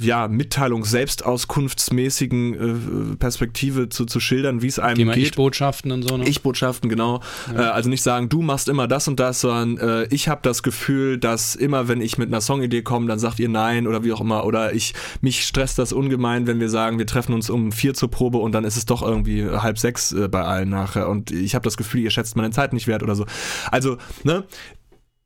ja, Mitteilung selbstauskunftsmäßigen äh, Perspektive zu, zu schildern, wie es einem Thema geht. Ich-Botschaften und so. Ne? Ich-Botschaften, genau. Ja. Äh, also nicht sagen, du machst immer das und das, sondern äh, ich habe das Gefühl, dass immer, wenn ich mit einer Songidee komme, dann sagt ihr nein oder wie auch immer. Oder ich mich stresst das ungemein, wenn wir sagen, wir treffen uns um vier zur Probe und dann ist es doch irgendwie halb sechs äh, bei allen nachher. Und ich habe das Gefühl, ihr schätzt meine Zeit nicht wert oder so. Also, ne?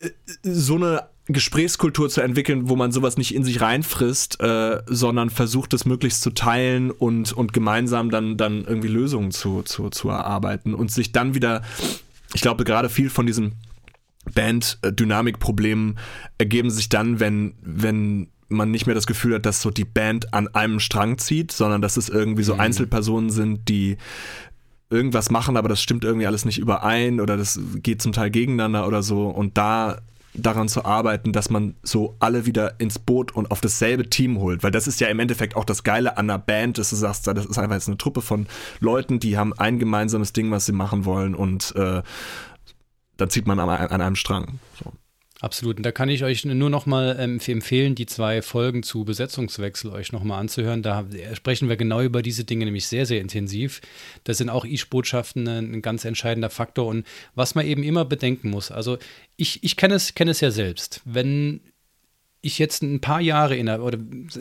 Äh, so eine Gesprächskultur zu entwickeln, wo man sowas nicht in sich reinfrisst, äh, sondern versucht es möglichst zu teilen und, und gemeinsam dann, dann irgendwie Lösungen zu, zu, zu erarbeiten und sich dann wieder, ich glaube gerade viel von diesen Band-Dynamik-Problemen ergeben sich dann, wenn, wenn man nicht mehr das Gefühl hat, dass so die Band an einem Strang zieht, sondern dass es irgendwie so mhm. Einzelpersonen sind, die irgendwas machen, aber das stimmt irgendwie alles nicht überein oder das geht zum Teil gegeneinander oder so und da daran zu arbeiten, dass man so alle wieder ins Boot und auf dasselbe Team holt. Weil das ist ja im Endeffekt auch das Geile an einer Band, dass du sagst, das ist einfach jetzt eine Truppe von Leuten, die haben ein gemeinsames Ding, was sie machen wollen und äh, da zieht man an, an einem Strang. So. Absolut. Und da kann ich euch nur noch mal ähm, empfehlen, die zwei Folgen zu Besetzungswechsel euch noch mal anzuhören. Da sprechen wir genau über diese Dinge nämlich sehr, sehr intensiv. Das sind auch Ich-Botschaften ein, ein, ganz entscheidender Faktor. Und was man eben immer bedenken muss, also ich, ich kenne es, kenn es ja selbst. Wenn ich jetzt ein paar Jahre in der, oder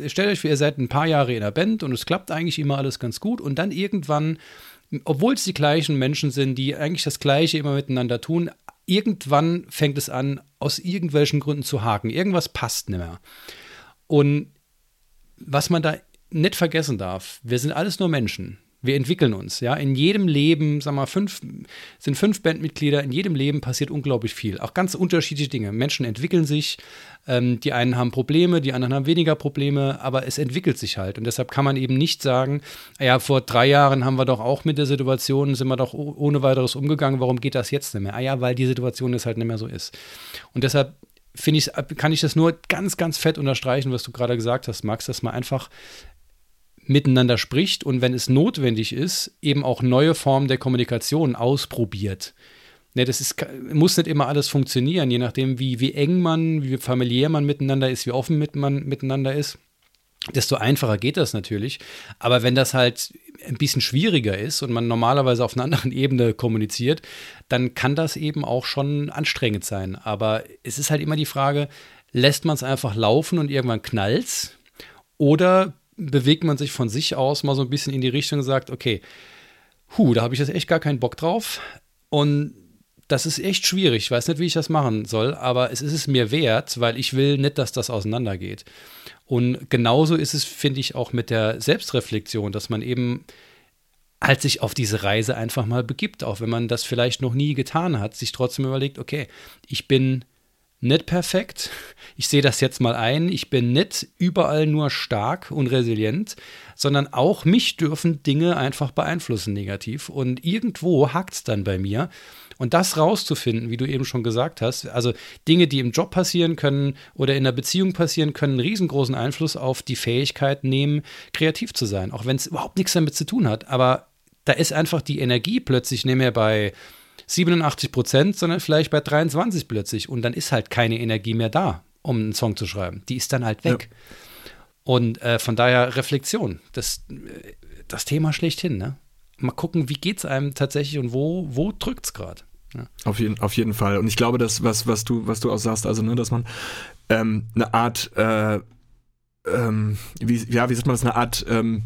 stellt euch vor, ihr seid ein paar Jahre in der Band und es klappt eigentlich immer alles ganz gut und dann irgendwann obwohl es die gleichen Menschen sind, die eigentlich das Gleiche immer miteinander tun, irgendwann fängt es an, aus irgendwelchen Gründen zu haken. Irgendwas passt nicht mehr. Und was man da nicht vergessen darf, wir sind alles nur Menschen. Wir entwickeln uns, ja. In jedem Leben, sag mal, fünf, sind fünf Bandmitglieder, in jedem Leben passiert unglaublich viel. Auch ganz unterschiedliche Dinge. Menschen entwickeln sich, ähm, die einen haben Probleme, die anderen haben weniger Probleme, aber es entwickelt sich halt. Und deshalb kann man eben nicht sagen, ja, vor drei Jahren haben wir doch auch mit der Situation, sind wir doch ohne weiteres umgegangen, warum geht das jetzt nicht mehr? Ah ja, weil die Situation jetzt halt nicht mehr so ist. Und deshalb ich, kann ich das nur ganz, ganz fett unterstreichen, was du gerade gesagt hast, Max, dass man einfach miteinander spricht und wenn es notwendig ist, eben auch neue Formen der Kommunikation ausprobiert. Ne, das ist, muss nicht immer alles funktionieren, je nachdem, wie, wie eng man, wie familiär man miteinander ist, wie offen mit man miteinander ist. Desto einfacher geht das natürlich. Aber wenn das halt ein bisschen schwieriger ist und man normalerweise auf einer anderen Ebene kommuniziert, dann kann das eben auch schon anstrengend sein. Aber es ist halt immer die Frage, lässt man es einfach laufen und irgendwann knallt's? Oder bewegt man sich von sich aus mal so ein bisschen in die Richtung und sagt, okay, hu, da habe ich jetzt echt gar keinen Bock drauf. Und das ist echt schwierig. Ich weiß nicht, wie ich das machen soll, aber es ist es mir wert, weil ich will nicht, dass das auseinandergeht. Und genauso ist es, finde ich, auch mit der Selbstreflexion, dass man eben halt sich auf diese Reise einfach mal begibt, auch wenn man das vielleicht noch nie getan hat, sich trotzdem überlegt, okay, ich bin nicht perfekt. Ich sehe das jetzt mal ein. Ich bin nicht überall nur stark und resilient, sondern auch mich dürfen Dinge einfach beeinflussen negativ. Und irgendwo hakt es dann bei mir. Und das rauszufinden, wie du eben schon gesagt hast, also Dinge, die im Job passieren können oder in der Beziehung passieren, können einen riesengroßen Einfluss auf die Fähigkeit nehmen, kreativ zu sein, auch wenn es überhaupt nichts damit zu tun hat. Aber da ist einfach die Energie plötzlich nicht mehr bei 87 Prozent, sondern vielleicht bei 23 plötzlich. Und dann ist halt keine Energie mehr da, um einen Song zu schreiben. Die ist dann halt weg. Ja. Und äh, von daher Reflexion, das, äh, das Thema schlechthin, ne? mal gucken, wie geht es einem tatsächlich und wo, wo drückt es gerade. Ja. Auf, jeden, auf jeden Fall. Und ich glaube, dass, was, was, du, was du auch sagst, also, ne, dass man ähm, eine Art, äh, ähm, wie, ja, wie sagt man das, eine Art ähm,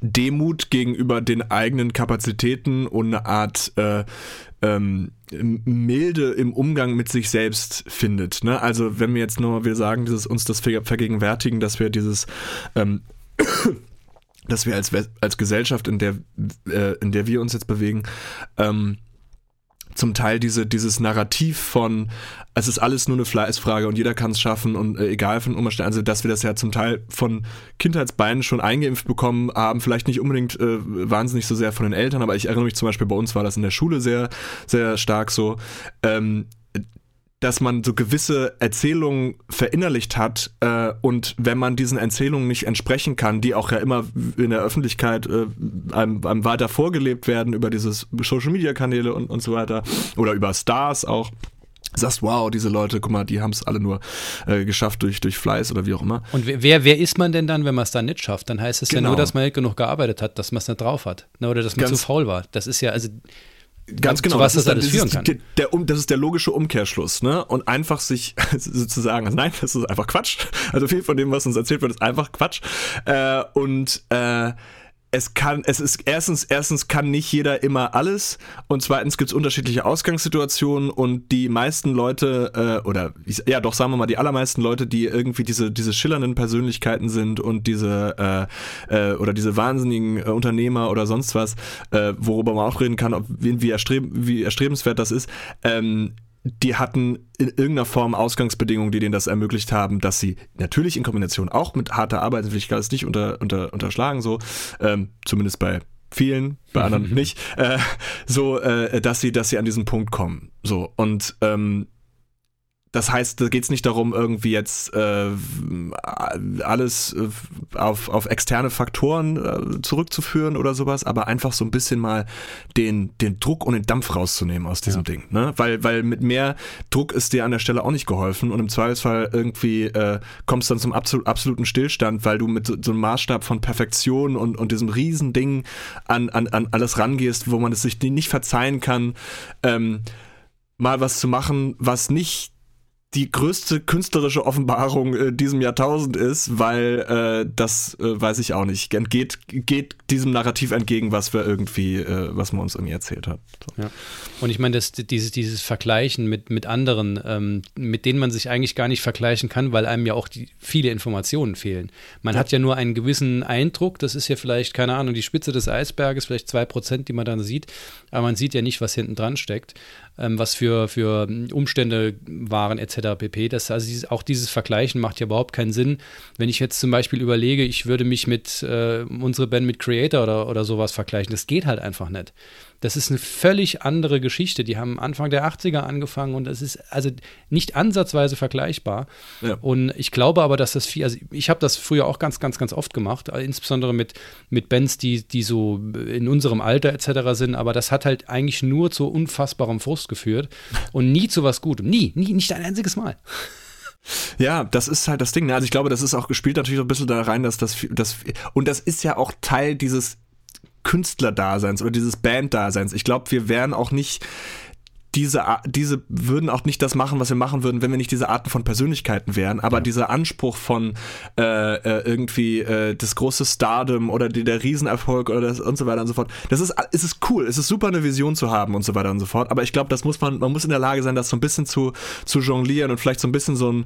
Demut gegenüber den eigenen Kapazitäten und eine Art äh, ähm, Milde im Umgang mit sich selbst findet. Ne? Also wenn wir jetzt nur, wir sagen, dieses, uns das vergegenwärtigen, dass wir dieses ähm, dass wir als, als Gesellschaft, in der, äh, in der wir uns jetzt bewegen, ähm, zum Teil diese, dieses Narrativ von, es ist alles nur eine Fleißfrage und jeder kann es schaffen und äh, egal von Umständen, also dass wir das ja zum Teil von Kindheitsbeinen schon eingeimpft bekommen haben, vielleicht nicht unbedingt äh, wahnsinnig so sehr von den Eltern, aber ich erinnere mich zum Beispiel, bei uns war das in der Schule sehr, sehr stark so, ähm, dass man so gewisse Erzählungen verinnerlicht hat äh, und wenn man diesen Erzählungen nicht entsprechen kann, die auch ja immer in der Öffentlichkeit äh, einem, einem weiter vorgelebt werden über diese Social-Media-Kanäle und, und so weiter oder über Stars auch, sagst, wow, diese Leute, guck mal, die haben es alle nur äh, geschafft durch, durch Fleiß oder wie auch immer. Und wer, wer ist man denn dann, wenn man es dann nicht schafft? Dann heißt es genau. ja nur, dass man nicht genug gearbeitet hat, dass man es nicht drauf hat. Ne? Oder dass man Ganz zu faul war. Das ist ja, also Ganz genau, was das, das alles führen kann. Der, der, das ist der logische Umkehrschluss, ne? Und einfach sich sozusagen, also nein, das ist einfach Quatsch. Also viel von dem, was uns erzählt wird, ist einfach Quatsch. Äh, und äh, es kann, es ist erstens, erstens kann nicht jeder immer alles und zweitens gibt es unterschiedliche Ausgangssituationen und die meisten Leute, äh, oder ja doch, sagen wir mal, die allermeisten Leute, die irgendwie diese, diese schillernden Persönlichkeiten sind und diese äh, äh, oder diese wahnsinnigen äh, Unternehmer oder sonst was, äh, worüber man auch reden kann, ob, wie, erstreb, wie erstrebenswert das ist, ähm, die hatten in irgendeiner Form Ausgangsbedingungen, die denen das ermöglicht haben, dass sie natürlich in Kombination auch mit harter Arbeit, will ich das nicht unter, unter, unterschlagen, so, ähm, zumindest bei vielen, bei anderen nicht, äh, so, äh, dass sie, dass sie an diesen Punkt kommen. So, und ähm, das heißt, da geht es nicht darum, irgendwie jetzt äh, alles auf, auf externe Faktoren äh, zurückzuführen oder sowas, aber einfach so ein bisschen mal den, den Druck und den Dampf rauszunehmen aus diesem ja. Ding. Ne? Weil, weil mit mehr Druck ist dir an der Stelle auch nicht geholfen und im Zweifelsfall irgendwie äh, kommst du dann zum absol absoluten Stillstand, weil du mit so, so, einem Maßstab von Perfektion und, und diesem Riesending an, an, an alles rangehst, wo man es sich nicht verzeihen kann, ähm, mal was zu machen, was nicht die größte künstlerische Offenbarung äh, diesem Jahrtausend ist, weil äh, das äh, weiß ich auch nicht. Geht, geht diesem Narrativ entgegen, was wir irgendwie, äh, was man uns irgendwie erzählt hat. So. Ja. Und ich meine, dieses, dieses Vergleichen mit, mit anderen, ähm, mit denen man sich eigentlich gar nicht vergleichen kann, weil einem ja auch die, viele Informationen fehlen. Man ja. hat ja nur einen gewissen Eindruck, das ist ja vielleicht, keine Ahnung, die Spitze des Eisberges, vielleicht zwei Prozent, die man dann sieht, aber man sieht ja nicht, was hinten dran steckt ähm, was für, für Umstände waren etc. pp. Das, also dieses, auch dieses Vergleichen macht ja überhaupt keinen Sinn. Wenn ich jetzt zum Beispiel überlege, ich würde mich mit äh, unsere Band mit Creator oder, oder sowas vergleichen, das geht halt einfach nicht. Das ist eine völlig andere Geschichte. Die haben Anfang der 80er angefangen und das ist also nicht ansatzweise vergleichbar. Ja. Und ich glaube aber, dass das viel, also ich habe das früher auch ganz, ganz, ganz oft gemacht, insbesondere mit, mit Bands, die, die so in unserem Alter etc. sind, aber das hat halt eigentlich nur zu unfassbarem Frust geführt und nie zu was Gutem. Nie, nie, nicht ein einziges Mal. Ja, das ist halt das Ding. Ne? Also ich glaube, das ist auch gespielt natürlich ein bisschen da rein, dass das, das und das ist ja auch Teil dieses Künstlerdaseins oder dieses Banddaseins. Ich glaube, wir wären auch nicht diese, diese würden auch nicht das machen, was wir machen würden, wenn wir nicht diese Arten von Persönlichkeiten wären. Aber ja. dieser Anspruch von äh, äh, irgendwie äh, das große Stardom oder die, der Riesenerfolg oder das und so weiter und so fort, das ist, es ist cool, es ist super, eine Vision zu haben und so weiter und so fort. Aber ich glaube, das muss man, man muss in der Lage sein, das so ein bisschen zu, zu jonglieren und vielleicht so ein bisschen so ein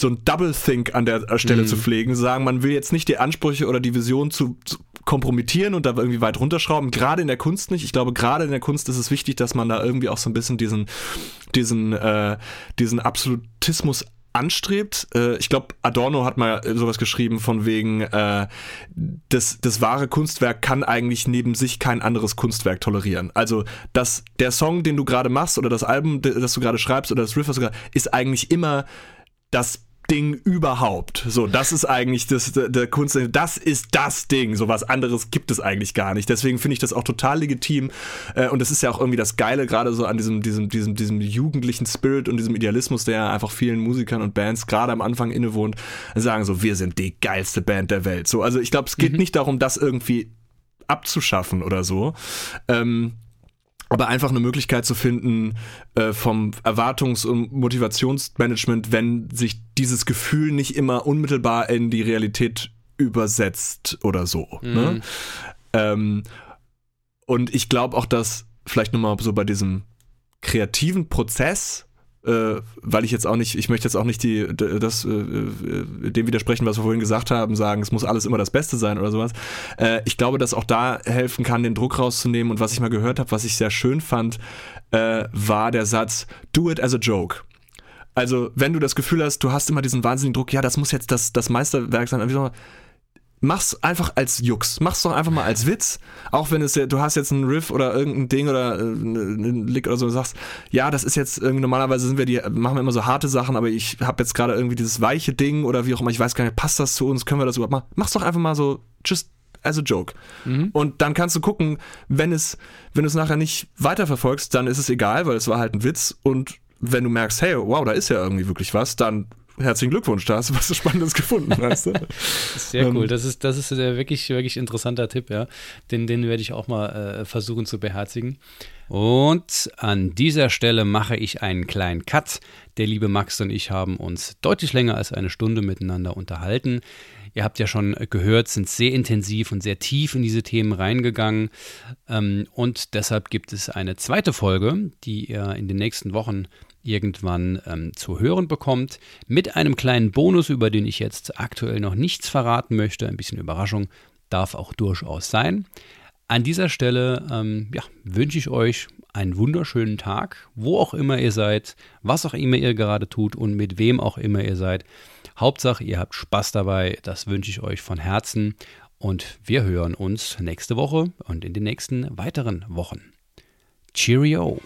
so ein Double Think an der Stelle mhm. zu pflegen, sagen, man will jetzt nicht die Ansprüche oder die Vision zu, zu kompromittieren und da irgendwie weit runterschrauben. Gerade in der Kunst nicht. Ich glaube, gerade in der Kunst ist es wichtig, dass man da irgendwie auch so ein bisschen diesen, diesen, äh, diesen Absolutismus anstrebt. Äh, ich glaube, Adorno hat mal sowas geschrieben von wegen, äh, das, das wahre Kunstwerk kann eigentlich neben sich kein anderes Kunstwerk tolerieren. Also, dass der Song, den du gerade machst oder das Album, das du gerade schreibst oder das Riff, was du gerade, ist eigentlich immer das Ding überhaupt. So, das ist eigentlich das, der, der Kunst, das ist das Ding. So was anderes gibt es eigentlich gar nicht. Deswegen finde ich das auch total legitim. Äh, und das ist ja auch irgendwie das Geile, gerade so an diesem, diesem, diesem, diesem jugendlichen Spirit und diesem Idealismus, der einfach vielen Musikern und Bands gerade am Anfang innewohnt, sagen so, wir sind die geilste Band der Welt. So, also ich glaube, es geht mhm. nicht darum, das irgendwie abzuschaffen oder so. Ähm, aber einfach eine Möglichkeit zu finden äh, vom Erwartungs- und Motivationsmanagement, wenn sich dieses Gefühl nicht immer unmittelbar in die Realität übersetzt oder so. Mhm. Ne? Ähm, und ich glaube auch, dass vielleicht nochmal so bei diesem kreativen Prozess äh, weil ich jetzt auch nicht, ich möchte jetzt auch nicht die, das, äh, äh, dem widersprechen, was wir vorhin gesagt haben, sagen, es muss alles immer das Beste sein oder sowas. Äh, ich glaube, dass auch da helfen kann, den Druck rauszunehmen. Und was ich mal gehört habe, was ich sehr schön fand, äh, war der Satz, do it as a joke. Also, wenn du das Gefühl hast, du hast immer diesen wahnsinnigen Druck, ja, das muss jetzt das, das Meisterwerk sein, mach's einfach als Jux. Mach's doch einfach mal als Witz. Auch wenn es ja, du hast jetzt einen Riff oder irgendein Ding oder äh, einen Lick oder so und sagst, ja, das ist jetzt irgendwie, normalerweise sind wir die, machen wir immer so harte Sachen, aber ich habe jetzt gerade irgendwie dieses weiche Ding oder wie auch immer, ich weiß gar nicht, passt das zu uns, können wir das überhaupt machen? Mach's doch einfach mal so, just as a joke. Mhm. Und dann kannst du gucken, wenn es, wenn du es nachher nicht weiterverfolgst, dann ist es egal, weil es war halt ein Witz und wenn du merkst, hey, wow, da ist ja irgendwie wirklich was, dann herzlichen Glückwunsch, da hast du was Spannendes gefunden, weißt du? Sehr cool. Ähm, das ist, das ist der wirklich, wirklich interessanter Tipp, ja. Den, den werde ich auch mal äh, versuchen zu beherzigen. Und an dieser Stelle mache ich einen kleinen Cut. Der liebe Max und ich haben uns deutlich länger als eine Stunde miteinander unterhalten. Ihr habt ja schon gehört, sind sehr intensiv und sehr tief in diese Themen reingegangen. Ähm, und deshalb gibt es eine zweite Folge, die ihr in den nächsten Wochen irgendwann ähm, zu hören bekommt, mit einem kleinen Bonus, über den ich jetzt aktuell noch nichts verraten möchte. Ein bisschen Überraschung darf auch durchaus sein. An dieser Stelle ähm, ja, wünsche ich euch einen wunderschönen Tag, wo auch immer ihr seid, was auch immer ihr gerade tut und mit wem auch immer ihr seid. Hauptsache, ihr habt Spaß dabei. Das wünsche ich euch von Herzen. Und wir hören uns nächste Woche und in den nächsten weiteren Wochen. Cheerio!